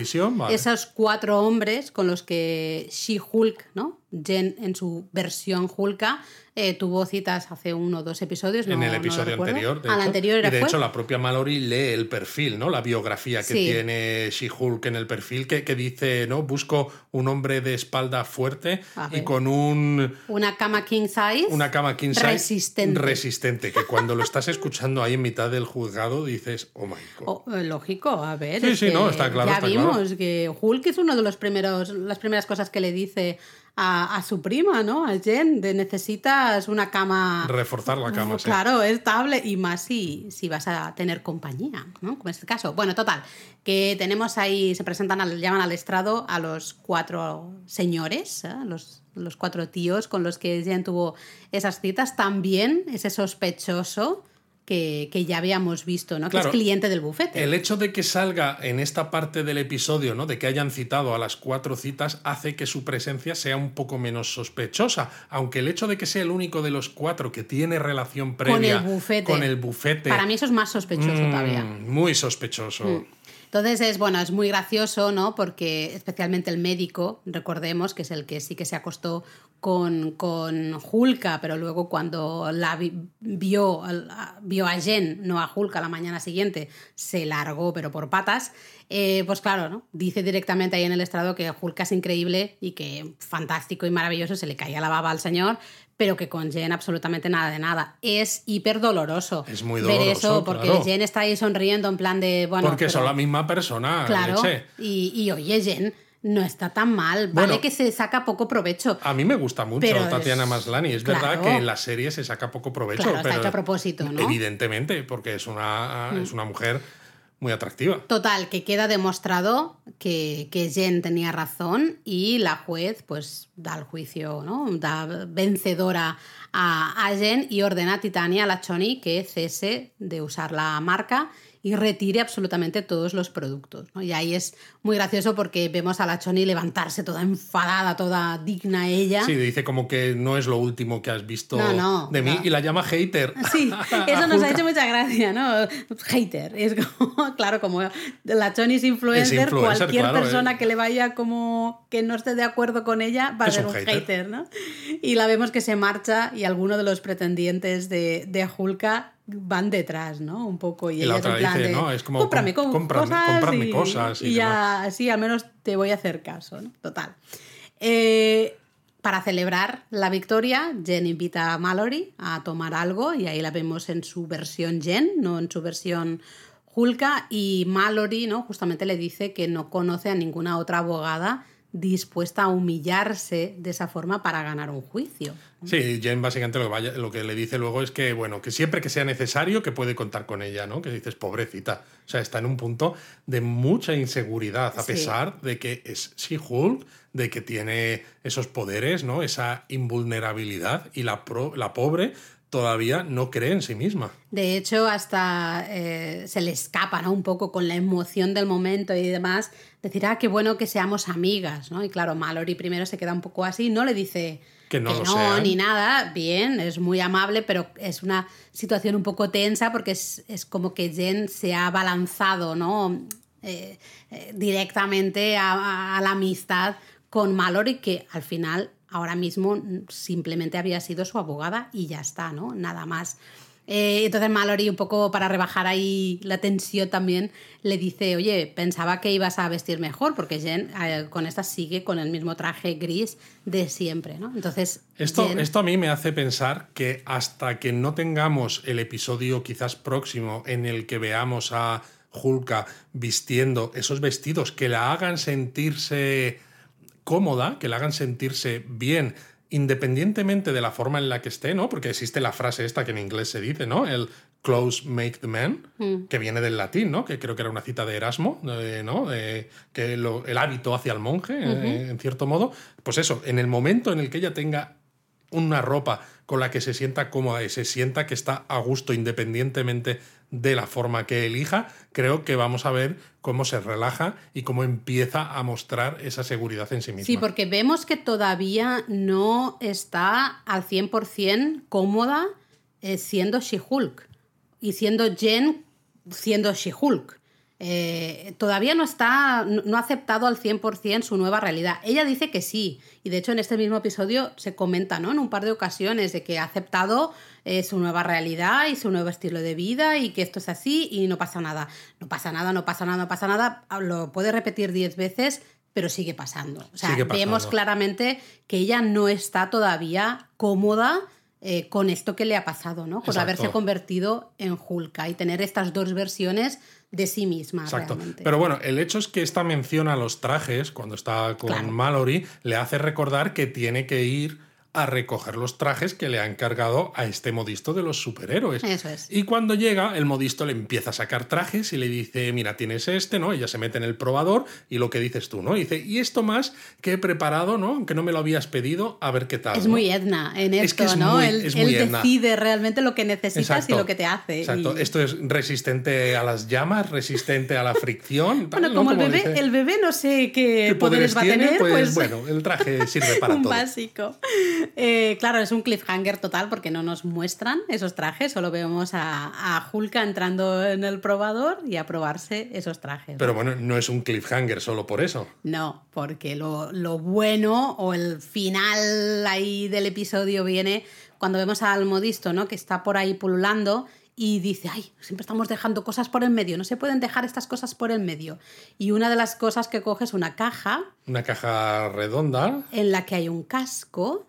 esos cuatro hombres con los que She-Hulk, ¿no? Jen en su versión Hulka eh, tuvo citas hace uno o dos episodios. en el episodio anterior. De anterior y de hecho, la propia Mallory lee el perfil, ¿no? La biografía que tiene She-Hulk en el perfil, que, que, dice, ¿no? Busco un hombre de espalda fuerte y con un. Una cama king size. Una cama king size. Resistente. Resistente. Que cuando lo estás escuchando ahí en mitad del juzgado dices, oh my god. Oh, eh, lógico, a ver. Sí, sí, no, está claro. Ya vimos que Hulk es uno de los primeros, las primeras cosas que le dice a, su prima, ¿no? A Jen, de necesitas una cama. Reforzar la cama, sí. Claro, estable y más si, si vas a tener compañía, ¿no? Como es el caso. Bueno, total, que tenemos ahí, se presentan, al, llaman al estrado a los cuatro señores, ¿eh? los, los cuatro tíos con los que Jen tuvo esas citas. También ese sospechoso que, ya habíamos visto, ¿no? que es cliente del bufete. El hecho de que salga en esta parte del episodio, ¿no? de que hayan citado a las cuatro citas, hace que su presencia sea un poco menos sospechosa. Aunque el hecho de que sea el único de los cuatro que tiene relación previa con el bufete, con el bufete para mí eso es más sospechoso mm, todavía. Muy sospechoso. Mm. Entonces es bueno, es muy gracioso, ¿no? Porque especialmente el médico, recordemos que es el que sí que se acostó con, con Hulka, pero luego cuando la vio, vio a Jen, no a Hulka la mañana siguiente, se largó, pero por patas. Eh, pues claro, ¿no? dice directamente ahí en el estrado que Hulka es increíble y que fantástico y maravilloso, se le caía la baba al señor, pero que con Jen absolutamente nada de nada. Es hiper doloroso. Es muy doloroso. Ver eso, porque Jen está ahí sonriendo en plan de. Bueno, porque son la misma persona. Claro. Y, y oye, Jen no está tan mal. Vale que se saca poco provecho. A mí me gusta mucho Tatiana Maslani. Es verdad que en la serie se saca poco provecho. Claro, pero está a propósito, ¿no? Evidentemente, porque es una, mm. es una mujer muy atractiva. Total, que queda demostrado que, que, Jen tenía razón y la juez pues da el juicio, ¿no? Da vencedora a, a Jen y ordena a Titania, a la Choni, que cese de usar la marca y retire absolutamente todos los productos. Y ahí es muy gracioso porque vemos a la Choni levantarse toda enfadada, toda digna ella. Sí, dice como que no es lo último que has visto de mí y la llama hater. Sí, eso nos ha hecho mucha gracia, ¿no? Hater. Es como, claro, como la Choni es influencer, cualquier persona eh. que le vaya como que no esté de acuerdo con ella va a ser un, hater. ¿no? Y la vemos que se marcha y alguno de los pretendientes de, de Hulka van detrás, ¿no? Un poco. Y, ella otra dice, ¿no? Es como, cómprame, cosas, y, cosas. Y, ya, así al menos te voy a hacer caso, ¿no? Total. Eh, para celebrar la victoria, Jen invita a Mallory a tomar algo y ahí la vemos en su versión Jen, no en su versión Hulka. Y Mallory, ¿no? Justamente le dice que no conoce a ninguna otra abogada dispuesta a humillarse de esa forma para ganar un juicio. Sí, Jen básicamente lo que, vaya, lo que, le dice luego es que, bueno, que siempre que sea necesario, que puede contar con ella, ¿no? Que dices, pobrecita. O sea, está en un punto de mucha inseguridad, a pesar de que es She-Hulk, de que tiene esos poderes, ¿no? Esa invulnerabilidad y la, la pobre todavía no cree en sí misma. De hecho, hasta eh, se le escapa ¿no? un poco con la emoción del momento y demás, decir, ah, qué bueno que seamos amigas, ¿no? Y claro, Mallory primero se queda un poco así, no le dice que no, no ni nada, bien, es muy amable, pero es una situación un poco tensa porque es, como que Jen se ha balanzado, ¿no? Eh, eh, directamente a, a la amistad con Mallory, que al final ahora mismo simplemente había sido su abogada y ya está, ¿no? Nada más. Eh, entonces Mallory, un poco para rebajar ahí la tensión también, le dice, oye, pensaba que ibas a vestir mejor, porque Jen eh, con esta sigue con el mismo traje gris de siempre, ¿no? Entonces... Esto, esto a mí me hace pensar que hasta que no tengamos el episodio quizás próximo en el que veamos a Hulka vistiendo esos vestidos que la hagan sentirse cómoda, que la hagan sentirse bien, independientemente de la forma en la que esté, ¿no? Porque existe la frase esta que en inglés se dice, ¿no? El clothes make the man, mm. que viene del latín, ¿no? Que creo que era una cita de Erasmo, ¿no? que el hábito hacia el monje, eh, en cierto modo. Pues eso, en el momento en el que ella tenga una ropa con la que se sienta cómoda y se sienta que está a gusto independientemente de la forma que elija, creo que vamos a ver cómo se relaja y cómo empieza a mostrar esa seguridad en sí misma. Sí, porque vemos que todavía no está al 100% cómoda eh, siendo She-Hulk y siendo Jen siendo She-Hulk. Eh, todavía no está, no ha aceptado al 100% su nueva realidad. Ella dice que sí, y de hecho en este mismo episodio se comenta, ¿no? En un par de ocasiones de que ha aceptado eh, su nueva realidad y su nuevo estilo de vida y que esto es así y no pasa nada. No pasa nada, no pasa nada, no pasa nada. Lo puede repetir diez veces, pero sigue pasando. O sea, vemos claramente que ella no está todavía cómoda eh, con esto que le ha pasado, ¿no? Con haberse convertido en Hulka y tener estas dos versiones de sí misma. Exacto. Pero bueno, el hecho es que esta mención a los trajes, cuando está con Mallory, le hace recordar que tiene que ir a recoger los trajes que le ha encargado a este modisto de los superhéroes. Eso es. Y cuando llega, el modisto le empieza a sacar trajes y le dice, mira, tienes este, ¿no? Ella se mete en el probador y lo que dices tú, ¿no? Y dice, y esto más que he preparado, ¿no? Aunque no me lo habías pedido, a ver qué tal. Es muy Edna en esto, ¿no? él, decide realmente lo que necesitas y lo que te hace. Exacto. Esto es resistente a las llamas, resistente a la fricción. bueno, como, el, bebé, el bebé no sé qué, poderes, va a tener, pues, pues, bueno, el traje sirve para un todo. básico. Eh, claro, es un cliffhanger total porque no nos muestran esos trajes, solo vemos a, a Hulka entrando en el probador y a probarse esos trajes. Pero bueno, no es un cliffhanger solo por eso. No, porque lo, lo bueno o el final ahí del episodio viene cuando vemos al modisto, ¿no? Que está por ahí pululando y dice, ay, siempre estamos dejando cosas por el medio, no se pueden dejar estas cosas por el medio. Y una de las cosas que coge es una caja. Una caja redonda. En la que hay un casco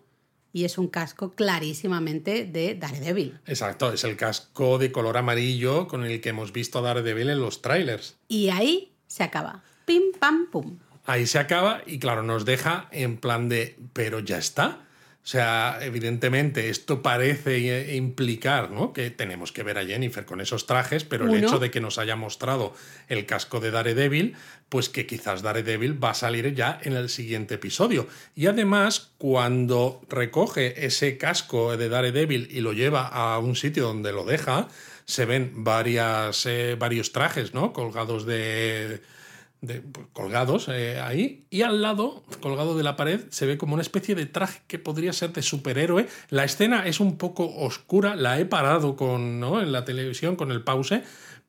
y es un casco clarísimamente de Daredevil. Exacto, es el casco de color amarillo con el que hemos visto a Daredevil en los trailers. Y ahí se acaba. Pim, pam, pum. Ahí se acaba y claro, nos deja en plan de, pero ya está. O sea, evidentemente esto parece implicar ¿no? que tenemos que ver a Jennifer con esos trajes, pero el hecho de que nos haya mostrado el casco de Daredevil, pues que quizás Daredevil va a salir ya en el siguiente episodio. Y además, cuando recoge ese casco de Daredevil y lo lleva a un sitio donde lo deja, se ven varias, eh, varios trajes ¿no? colgados de pues, colgados eh, ahí y al lado, colgado de la pared, se ve como una especie de traje que podría ser de superhéroe. La escena es un poco oscura, la he parado con, ¿no? en la televisión con el pause,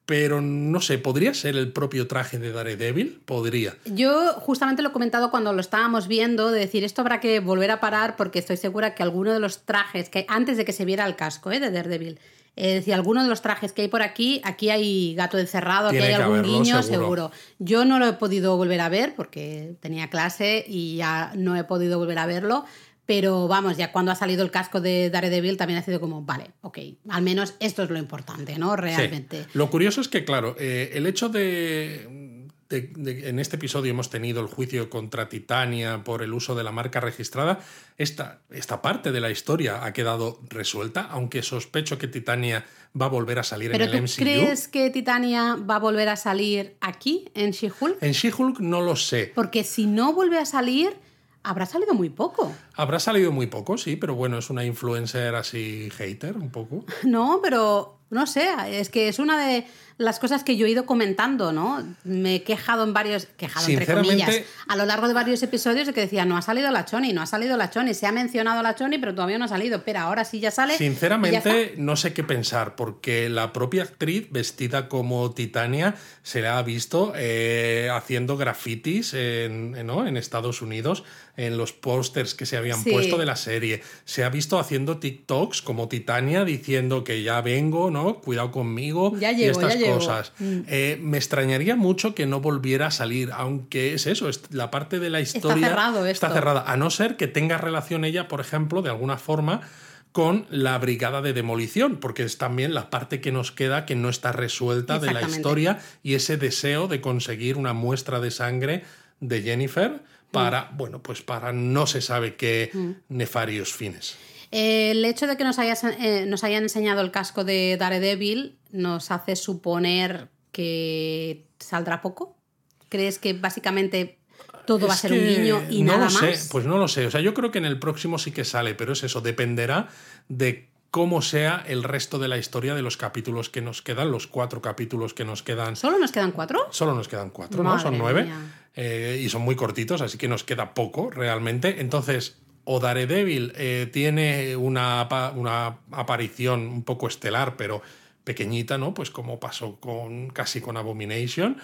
pero no sé, ¿podría ser el propio traje de Daredevil? Podría. Yo justamente lo he comentado cuando lo estábamos viendo, de decir, esto habrá que volver a parar porque estoy segura que alguno de los trajes, que antes de que se viera el casco ¿eh? de Daredevil, es decir, alguno de los trajes que hay por aquí, aquí hay gato encerrado, aquí hay algún niño, seguro. Yo no lo he podido volver a ver porque tenía clase y ya no he podido volver a verlo. Pero vamos, ya cuando ha salido el casco de Daredevil también ha sido como, vale, ok, al menos esto es lo importante, ¿no? Realmente. Lo curioso es que, claro, eh, el hecho de en este episodio hemos tenido el juicio contra Titania por el uso de la marca registrada, esta, esta parte de la historia ha quedado resuelta, aunque sospecho que Titania va a volver a salir en el tú ¿Crees que Titania va a volver a salir aquí, en She-Hulk? En She-Hulk no lo sé. Porque si no vuelve a salir, habrá salido muy poco. Habrá salido muy poco, sí, pero bueno, es una influencer así hater, un poco. No, pero no sé, es que es una de las cosas que yo he ido comentando, ¿no? Me he quejado en varios, quejado entre comillas, a lo largo de varios episodios de que decía, no ha salido la Choni, no ha salido la Choni, se ha mencionado la Choni, pero todavía no ha salido, pero ahora sí ya sale. Sinceramente, no sé qué pensar, porque la propia actriz vestida como Titania se la ha visto eh, haciendo grafitis en, ¿no? en Estados Unidos en los pósters que se habían puesto de la serie. Se ha visto haciendo TikToks como Titania diciendo que ya vengo, ¿no? Cuidado conmigo ya y estas cosas. Mm. Eh, me extrañaría mucho que no volviera a salir, aunque es eso, es la parte de la historia está, está cerrada, a no ser que tenga relación ella, por ejemplo, de alguna forma con la brigada de demolición, porque es también la parte que nos queda que no está resuelta de la historia y ese deseo de conseguir una muestra de sangre de Jennifer para, mm. bueno, pues para no se sabe qué mm. nefarios fines. El hecho de que nos, eh, nos hayan enseñado el casco de Daredevil nos hace suponer que saldrá poco. ¿Crees que básicamente todo va a ser un guiño y no nada lo sé, Pues no lo sé. O sea, yo creo que en el próximo sí que sale, pero es eso, dependerá de cómo sea el resto de la historia de los capítulos que nos quedan, los cuatro capítulos que nos quedan. ¿Solo nos quedan cuatro? Solo nos quedan cuatro, ¿no? Son nueve. Eh, y son muy cortitos, así que nos queda poco realmente. Entonces, o Daredevil eh, tiene una, una, aparición un poco estelar, pero pequeñita, ¿no? Pues como pasó con casi con Abomination.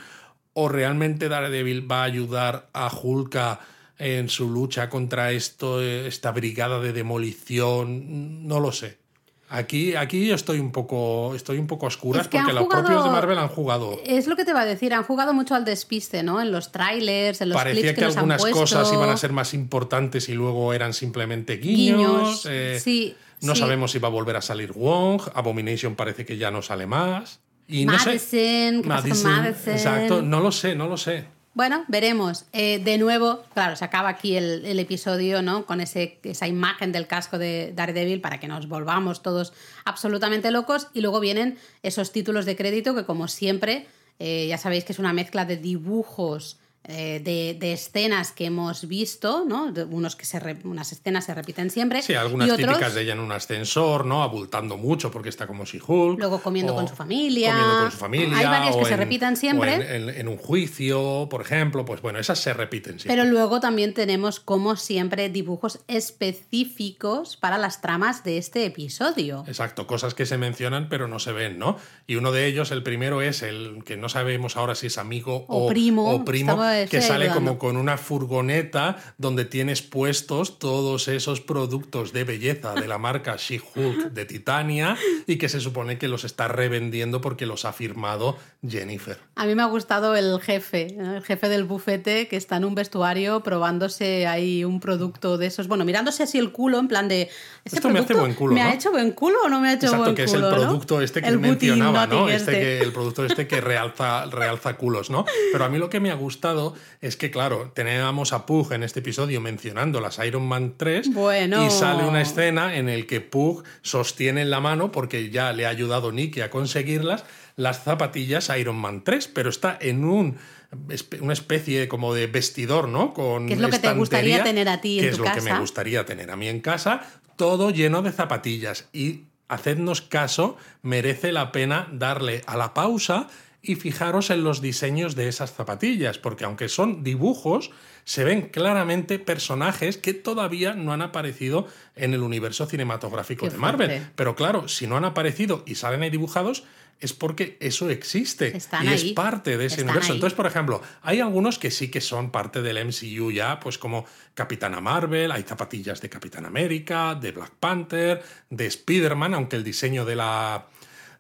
O realmente Daredevil va a ayudar a Hulka en su lucha contra esto, esta brigada de demolición. No lo sé. Aquí, aquí estoy un poco, estoy un poco a oscuras porque los propios de Marvel han jugado. Es lo que te va a decir, han jugado mucho al despiste, ¿no? En los trailers, en los Parecía que, algunas cosas iban a ser más importantes y luego eran simplemente guiños. Eh, sí. No sabemos si va a volver a salir Wong. Abomination parece que ya no sale más. Y no sé. Madison, Exacto, no lo sé, no lo sé. Bueno, veremos. Eh, de nuevo, claro, se acaba aquí el, episodio, ¿no? Con ese, esa imagen del casco de Daredevil para que nos volvamos todos absolutamente locos. Y luego vienen esos títulos de crédito que, como siempre, eh, ya sabéis que es una mezcla de dibujos eh, de, escenas que hemos visto, ¿no? unos que se unas escenas se repiten siempre. Sí, algunas típicas de ella en un ascensor, ¿no? Abultando mucho porque está como si Hulk. Luego comiendo con su familia. Comiendo con su familia. Hay varias que se repiten siempre. En, un juicio, por ejemplo, pues bueno, esas se repiten siempre. Pero luego también tenemos, como siempre, dibujos específicos para las tramas de este episodio. Exacto, cosas que se mencionan pero no se ven, ¿no? Y uno de ellos, el primero, es el que no sabemos ahora si es amigo o, primo. O primo que sale como con una furgoneta donde tienes puestos todos esos productos de belleza de la marca She-Hulk de Titania y que se supone que los está revendiendo porque los ha firmado Jennifer. A mí me ha gustado el jefe, el jefe del bufete que está en un vestuario probándose ahí un producto de esos, bueno, mirándose así el culo en plan de... ¿Este Esto me hace buen culo. ¿Me ha hecho buen culo o no me ha hecho Exacto, buen que culo? es el producto este que mencionaba, ¿no? Este, que, el producto este que realza, realza culos, ¿no? Pero a mí lo que me ha gustado es que, claro, teníamos a Pug en este episodio mencionando las Iron Man 3 y sale una escena en el que Pug sostiene en la mano, porque ya le ha ayudado Nicky a conseguirlas, las zapatillas Iron Man 3, pero está en un una especie como de vestidor, ¿no? Con ¿Qué es lo que te gustaría tener a ti en tu casa? es lo que me gustaría tener a mí en casa, todo lleno de zapatillas. Y hacednos caso, merece la pena darle a la pausa y fijaros en los diseños de esas zapatillas, porque aunque son dibujos, se ven claramente personajes que todavía no han aparecido en el universo cinematográfico de Marvel. Pero claro, si no han aparecido y salen ahí dibujados, es porque eso existe y es parte de ese universo. Entonces, por ejemplo, hay algunos que sí que son parte del MCU ya, pues como Capitana Marvel, hay zapatillas de Capitán América, de Black Panther, de Spider-Man, aunque el diseño de la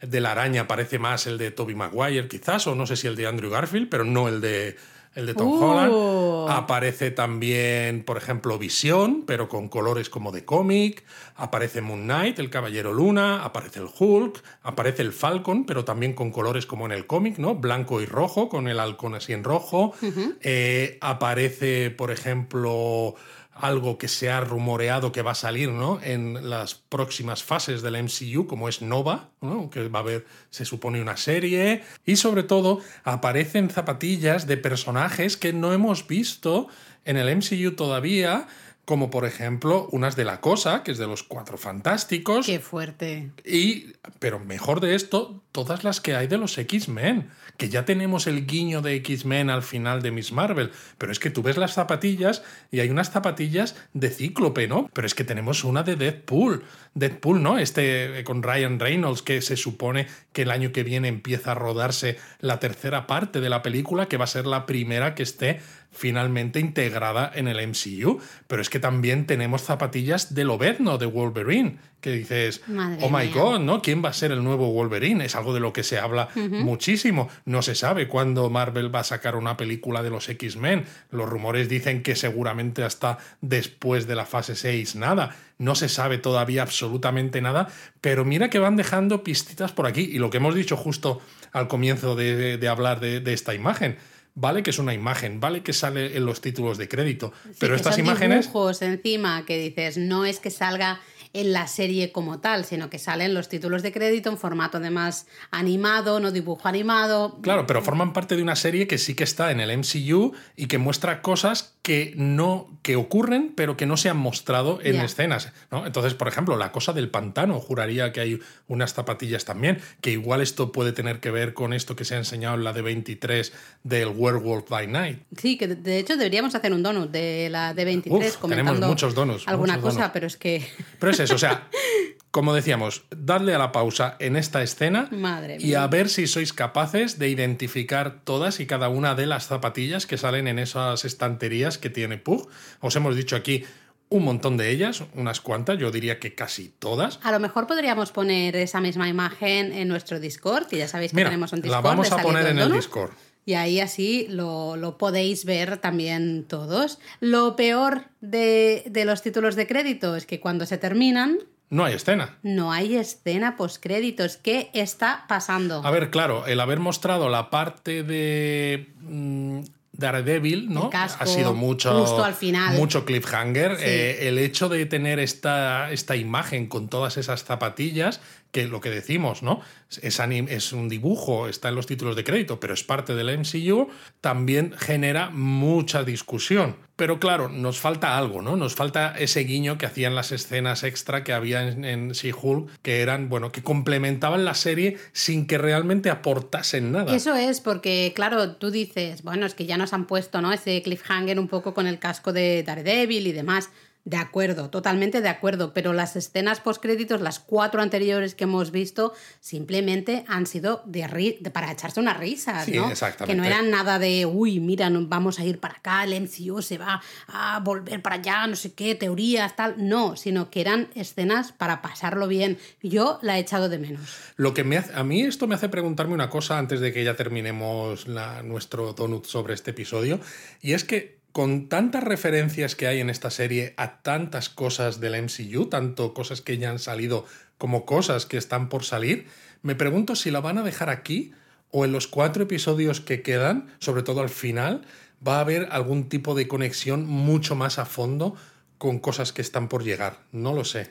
de la araña parece más el de Toby Maguire, quizás, o no sé si el de Andrew Garfield, pero no el de, el de Tom uh. Holland. Aparece también, por ejemplo, Visión, pero con colores como de cómic. Aparece Moon Knight, el Caballero Luna. Aparece el Hulk. Aparece el Falcon, pero también con colores como en el cómic, ¿no? Blanco y rojo, con el halcón así en rojo. Eh, aparece, por ejemplo algo que se ha rumoreado que va a salir ¿no? en las próximas fases del MCU, como es Nova, que va a haber, se supone, una serie. Y sobre todo, aparecen zapatillas de personajes que no hemos visto en el MCU todavía, como por ejemplo unas de la cosa, que es de los cuatro fantásticos. Qué fuerte. Y, pero mejor de esto, todas las que hay de los X-Men, que ya tenemos el guiño de X-Men al final de Miss Marvel, pero es que tú ves las zapatillas y hay unas zapatillas de cíclope, ¿no? Pero es que tenemos una de Deadpool, Deadpool, ¿no? Este eh, con Ryan Reynolds, que se supone que el año que viene empieza a rodarse la tercera parte de la película, que va a ser la primera que esté finalmente integrada en el MCU. Pero es que también tenemos zapatillas de Lobezno, de Wolverine, que dices, oh my god, ¿no? ¿Quién va a ser el nuevo Wolverine? Es algo de lo que se habla muchísimo. No se sabe cuándo Marvel va a sacar una película de los X-Men. Los rumores dicen que seguramente hasta después de la fase 6 nada. No se sabe todavía absolutamente nada, pero mira que van dejando pistitas por aquí. Y lo que hemos dicho justo al comienzo de, hablar de esta imagen Vale que es una imagen, vale que sale en los títulos de crédito, pero estas imágenes... dibujos encima que dices, no es que salga en la serie como tal, sino que salen los títulos de crédito en formato además animado, no dibujo animado. Claro, pero forman parte de una serie que sí que está en el MCU y que muestra cosas que no que ocurren, pero que no se han mostrado en escenas. ¿no? Entonces, por ejemplo, la cosa del pantano, juraría que hay unas zapatillas también, que igual esto puede tener que ver con esto que se ha enseñado en la de 23 del Werewolf by Night. Sí, que de hecho deberíamos hacer un donut de la de 23 comentando tenemos muchos donuts, alguna cosa, pero es que o sea, como decíamos, dadle a la pausa en esta escena y a ver si sois capaces de identificar todas y cada una de las zapatillas que salen en esas estanterías que tiene Pug. Os hemos dicho aquí un montón de ellas, unas cuantas, yo diría que casi todas. A lo mejor podríamos poner esa misma imagen en nuestro Discord, que ya sabéis que tenemos un Discord. La vamos a poner en el Discord. Y ahí así lo, podéis ver también todos. Lo peor de, de, los títulos de crédito es que cuando se terminan... No hay escena. No hay escena postcréditos. ¿Qué está pasando? A ver, claro, el haber mostrado la parte de... Mm, Daredevil, ¿no? ha sido mucho, justo al final. mucho cliffhanger. Eh, el hecho de tener esta, esta imagen con todas esas zapatillas que lo que decimos, ¿no? Es, un dibujo, está en los títulos de crédito, pero es parte del MCU, también genera mucha discusión. Pero claro, nos falta algo, ¿no? Nos falta ese guiño que hacían las escenas extra que había en, en She-Hulk, que eran, bueno, que complementaban la serie sin que realmente aportasen nada. Eso es, porque claro, tú dices, bueno, es que ya nos han puesto, ¿no? Ese cliffhanger un poco con el casco de Daredevil y demás de acuerdo, totalmente de acuerdo, pero las escenas postcréditos, las cuatro anteriores que hemos visto, simplemente han sido de, para echarse unas risas, ¿no? Que no eran nada de, uy, mira, vamos a ir para acá, el MCU se va a volver para allá, no sé qué, teorías, tal. No, sino que eran escenas para pasarlo bien. Yo la he echado de menos. Lo que me hace, a mí esto me hace preguntarme una cosa antes de que ya terminemos nuestro donut sobre este episodio, y es que con tantas referencias que hay en esta serie a tantas cosas del MCU, tanto cosas que ya han salido como cosas que están por salir, me pregunto si la van a dejar aquí o en los cuatro episodios que quedan, sobre todo al final, va a haber algún tipo de conexión mucho más a fondo con cosas que están por llegar. No lo sé.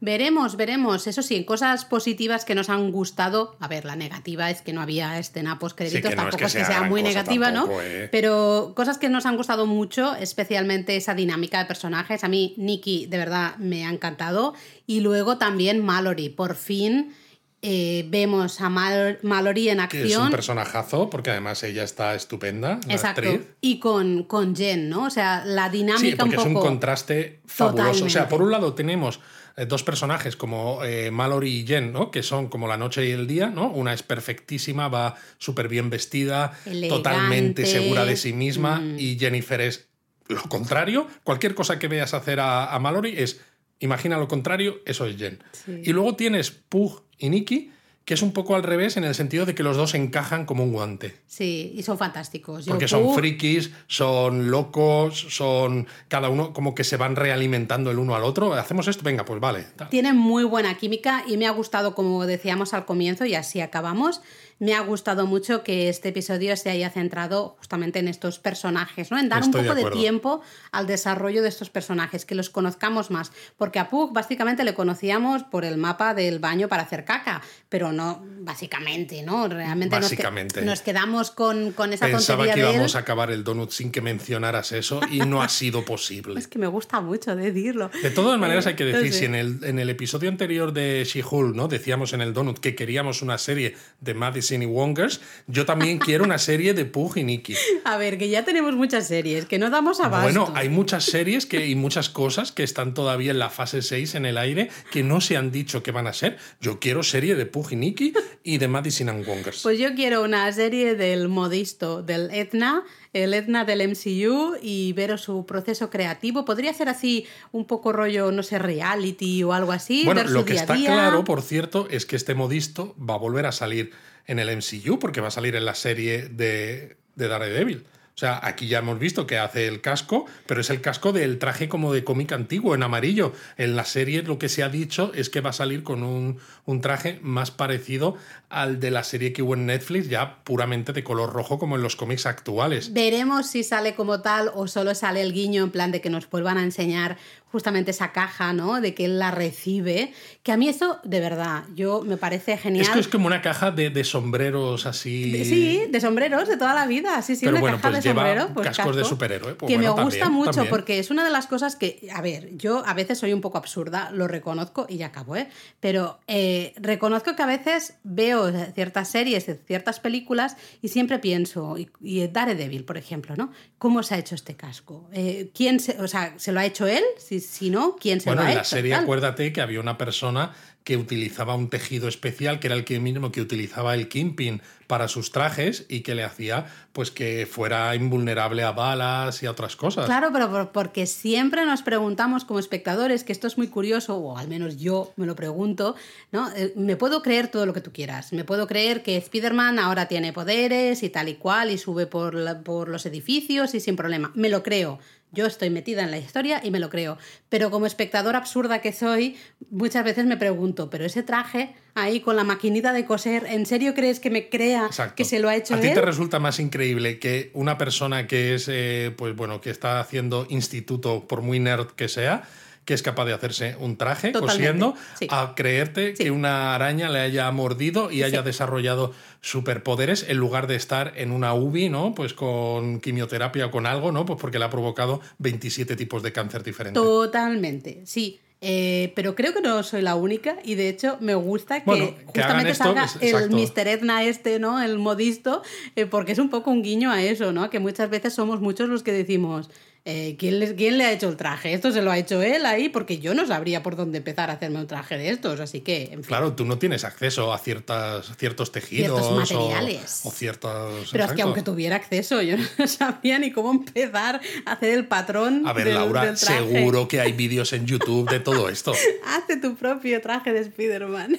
Veremos, veremos. Eso sí, cosas positivas que nos han gustado. A ver, la negativa es que no había escena post créditos, tampoco es que, sea, muy negativa, ¿no? ¿eh? Pero cosas que nos han gustado mucho, especialmente esa dinámica de personajes. A mí, Nikki, de verdad, me ha encantado. Y luego también Mallory. Por fin. Eh, vemos a Mallory en acción. Que es un personajazo, porque además ella está estupenda. Exacto. Y con, con Jen, ¿no? O sea, la dinámica sí, porque es un contraste fabuloso. O sea, por un lado tenemos dos personajes como eh, Mallory y Jen, ¿no? que son como la noche y el día, ¿no? Una es perfectísima, va súper bien vestida, totalmente segura de sí misma, mm. y Jennifer es lo contrario. Cualquier cosa que veas hacer a, Mallory es, imagina lo contrario, eso es Jen. Y luego tienes Pug y Nikki, que es un poco al revés en el sentido de que los dos encajan como un guante. Sí, y son fantásticos. Porque son frikis, son locos, son cada uno como que se van realimentando el uno al otro. Hacemos esto, venga, pues vale. Tienen muy buena química y me ha gustado, como decíamos al comienzo, y así acabamos, me ha gustado mucho que este episodio se haya centrado justamente en estos personajes, ¿no? En dar un poco de, tiempo al desarrollo de estos personajes, que los conozcamos más. Porque a Pug básicamente le conocíamos por el mapa del baño para hacer caca, pero no, básicamente, ¿no? Realmente básicamente. Nos, quedamos con, con esa Pensaba tontería que íbamos a acabar el donut sin que mencionaras eso y no ha sido posible. es que me gusta mucho decirlo. De todas maneras, hay que decir, si en el, en el episodio anterior de She-Hulk, ¿no? Decíamos en el donut que queríamos una serie de Madison y Wongers, yo también quiero una serie de Pug y Nicky. A ver, que ya tenemos muchas series, que no damos abasto. Bueno, hay muchas series que, y muchas cosas que están todavía en la fase 6 en el aire que no se han dicho que van a ser. Yo quiero serie de Pug y Nicky y de Madison and Wongers. Pues yo quiero una serie del modisto, del Etna, el Etna del MCU y ver su proceso creativo. Podría ser así un poco rollo, no sé, reality o algo así. Bueno, lo que está claro, por cierto, es que este modisto va a volver a salir en el MCU porque va a salir en la serie de, de Daredevil. O sea, aquí ya hemos visto que hace el casco, pero es el casco del traje como de cómic antiguo, en amarillo. En la serie lo que se ha dicho es que va a salir con un, un, traje más parecido al de la serie que hubo en Netflix, ya puramente de color rojo como en los cómics actuales. Veremos si sale como tal o solo sale el guiño en plan de que nos vuelvan a enseñar justamente esa caja, ¿no? De que él la recibe. Que a mí eso, de verdad, yo me parece genial. Es que es como una caja de, de sombreros así. sí, de sombreros de toda la vida. Sí, sí, Pero una bueno, caja pues de lleva sombrero. Pues cascos de superhéroe. Pues que bueno, me gusta también, mucho también. porque es una de las cosas que, a ver, yo a veces soy un poco absurda, lo reconozco y ya acabo, ¿eh? Pero eh, reconozco que a veces veo ciertas series, ciertas películas y siempre pienso, y, y Daredevil, por ejemplo, ¿no? ¿Cómo se ha hecho este casco? Eh, ¿Quién se, o sea, ¿se lo ha hecho él? Si, si no, ¿quién se bueno, lo ha en la serie Tal. acuérdate que había una persona que utilizaba un tejido especial, que era el que mismo que utilizaba el Kingpin para sus trajes y que le hacía pues que fuera invulnerable a balas y a otras cosas. Claro, pero por- porque siempre nos preguntamos como espectadores, que esto es muy curioso, o al menos yo me lo pregunto, ¿no? Eh, Me puedo creer todo lo que tú quieras. Me puedo creer que Spider-Man ahora tiene poderes y tal y cual, y sube por, la- por los edificios y sin problema. Me lo creo. Yo estoy metida en la historia y me lo creo. Pero como espectador absurda que soy, muchas veces me pregunto, pero ese traje ahí con la maquinita de coser, ¿en serio crees que me crea Exacto. que se lo ha hecho ¿A ti él? te resulta más increíble que una persona que es, eh, pues bueno, que está haciendo instituto, por muy nerd que sea, que es capaz de hacerse un traje Totalmente, cosiendo, sí. a creerte Sí. que una araña le haya mordido y haya desarrollado superpoderes en lugar de estar en una UBI, ¿no? Pues con quimioterapia o con algo, ¿no? Pues porque le ha provocado 27 tipos de cáncer diferentes. Totalmente, sí. Eh, pero creo que no soy la única y de hecho me gusta que Bueno, que hagan justamente esto, salga es- el. Mr. Edna este, ¿no? El modisto, eh, porque es un poco un guiño a eso, ¿no? Que muchas veces somos muchos los que decimos, eh, ¿quién, le, ¿quién le ha hecho el traje? Esto se lo ha hecho él ahí, porque yo no sabría por dónde empezar a hacerme un traje de estos, así que, en fin. Claro, tú no tienes acceso a ciertas, ciertos tejidos Ciertos o- materiales. O, ciertos. Pero es que exacto. aunque tuviera acceso, yo no sabía ni cómo empezar a hacer el patrón. A ver, del- Laura, del traje. seguro que hay vídeos en YouTube de todo esto. Hace tu propio traje de Spider-Man.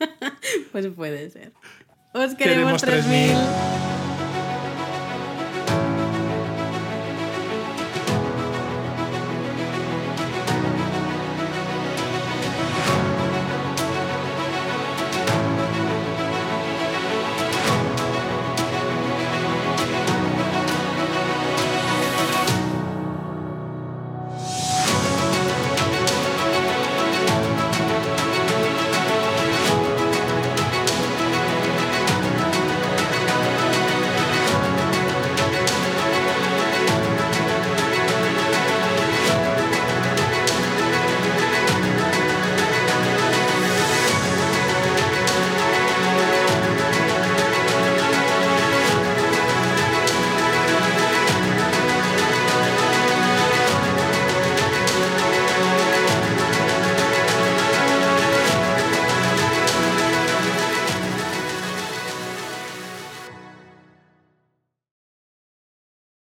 pues puede ser. Os queremos, Queremos 3000.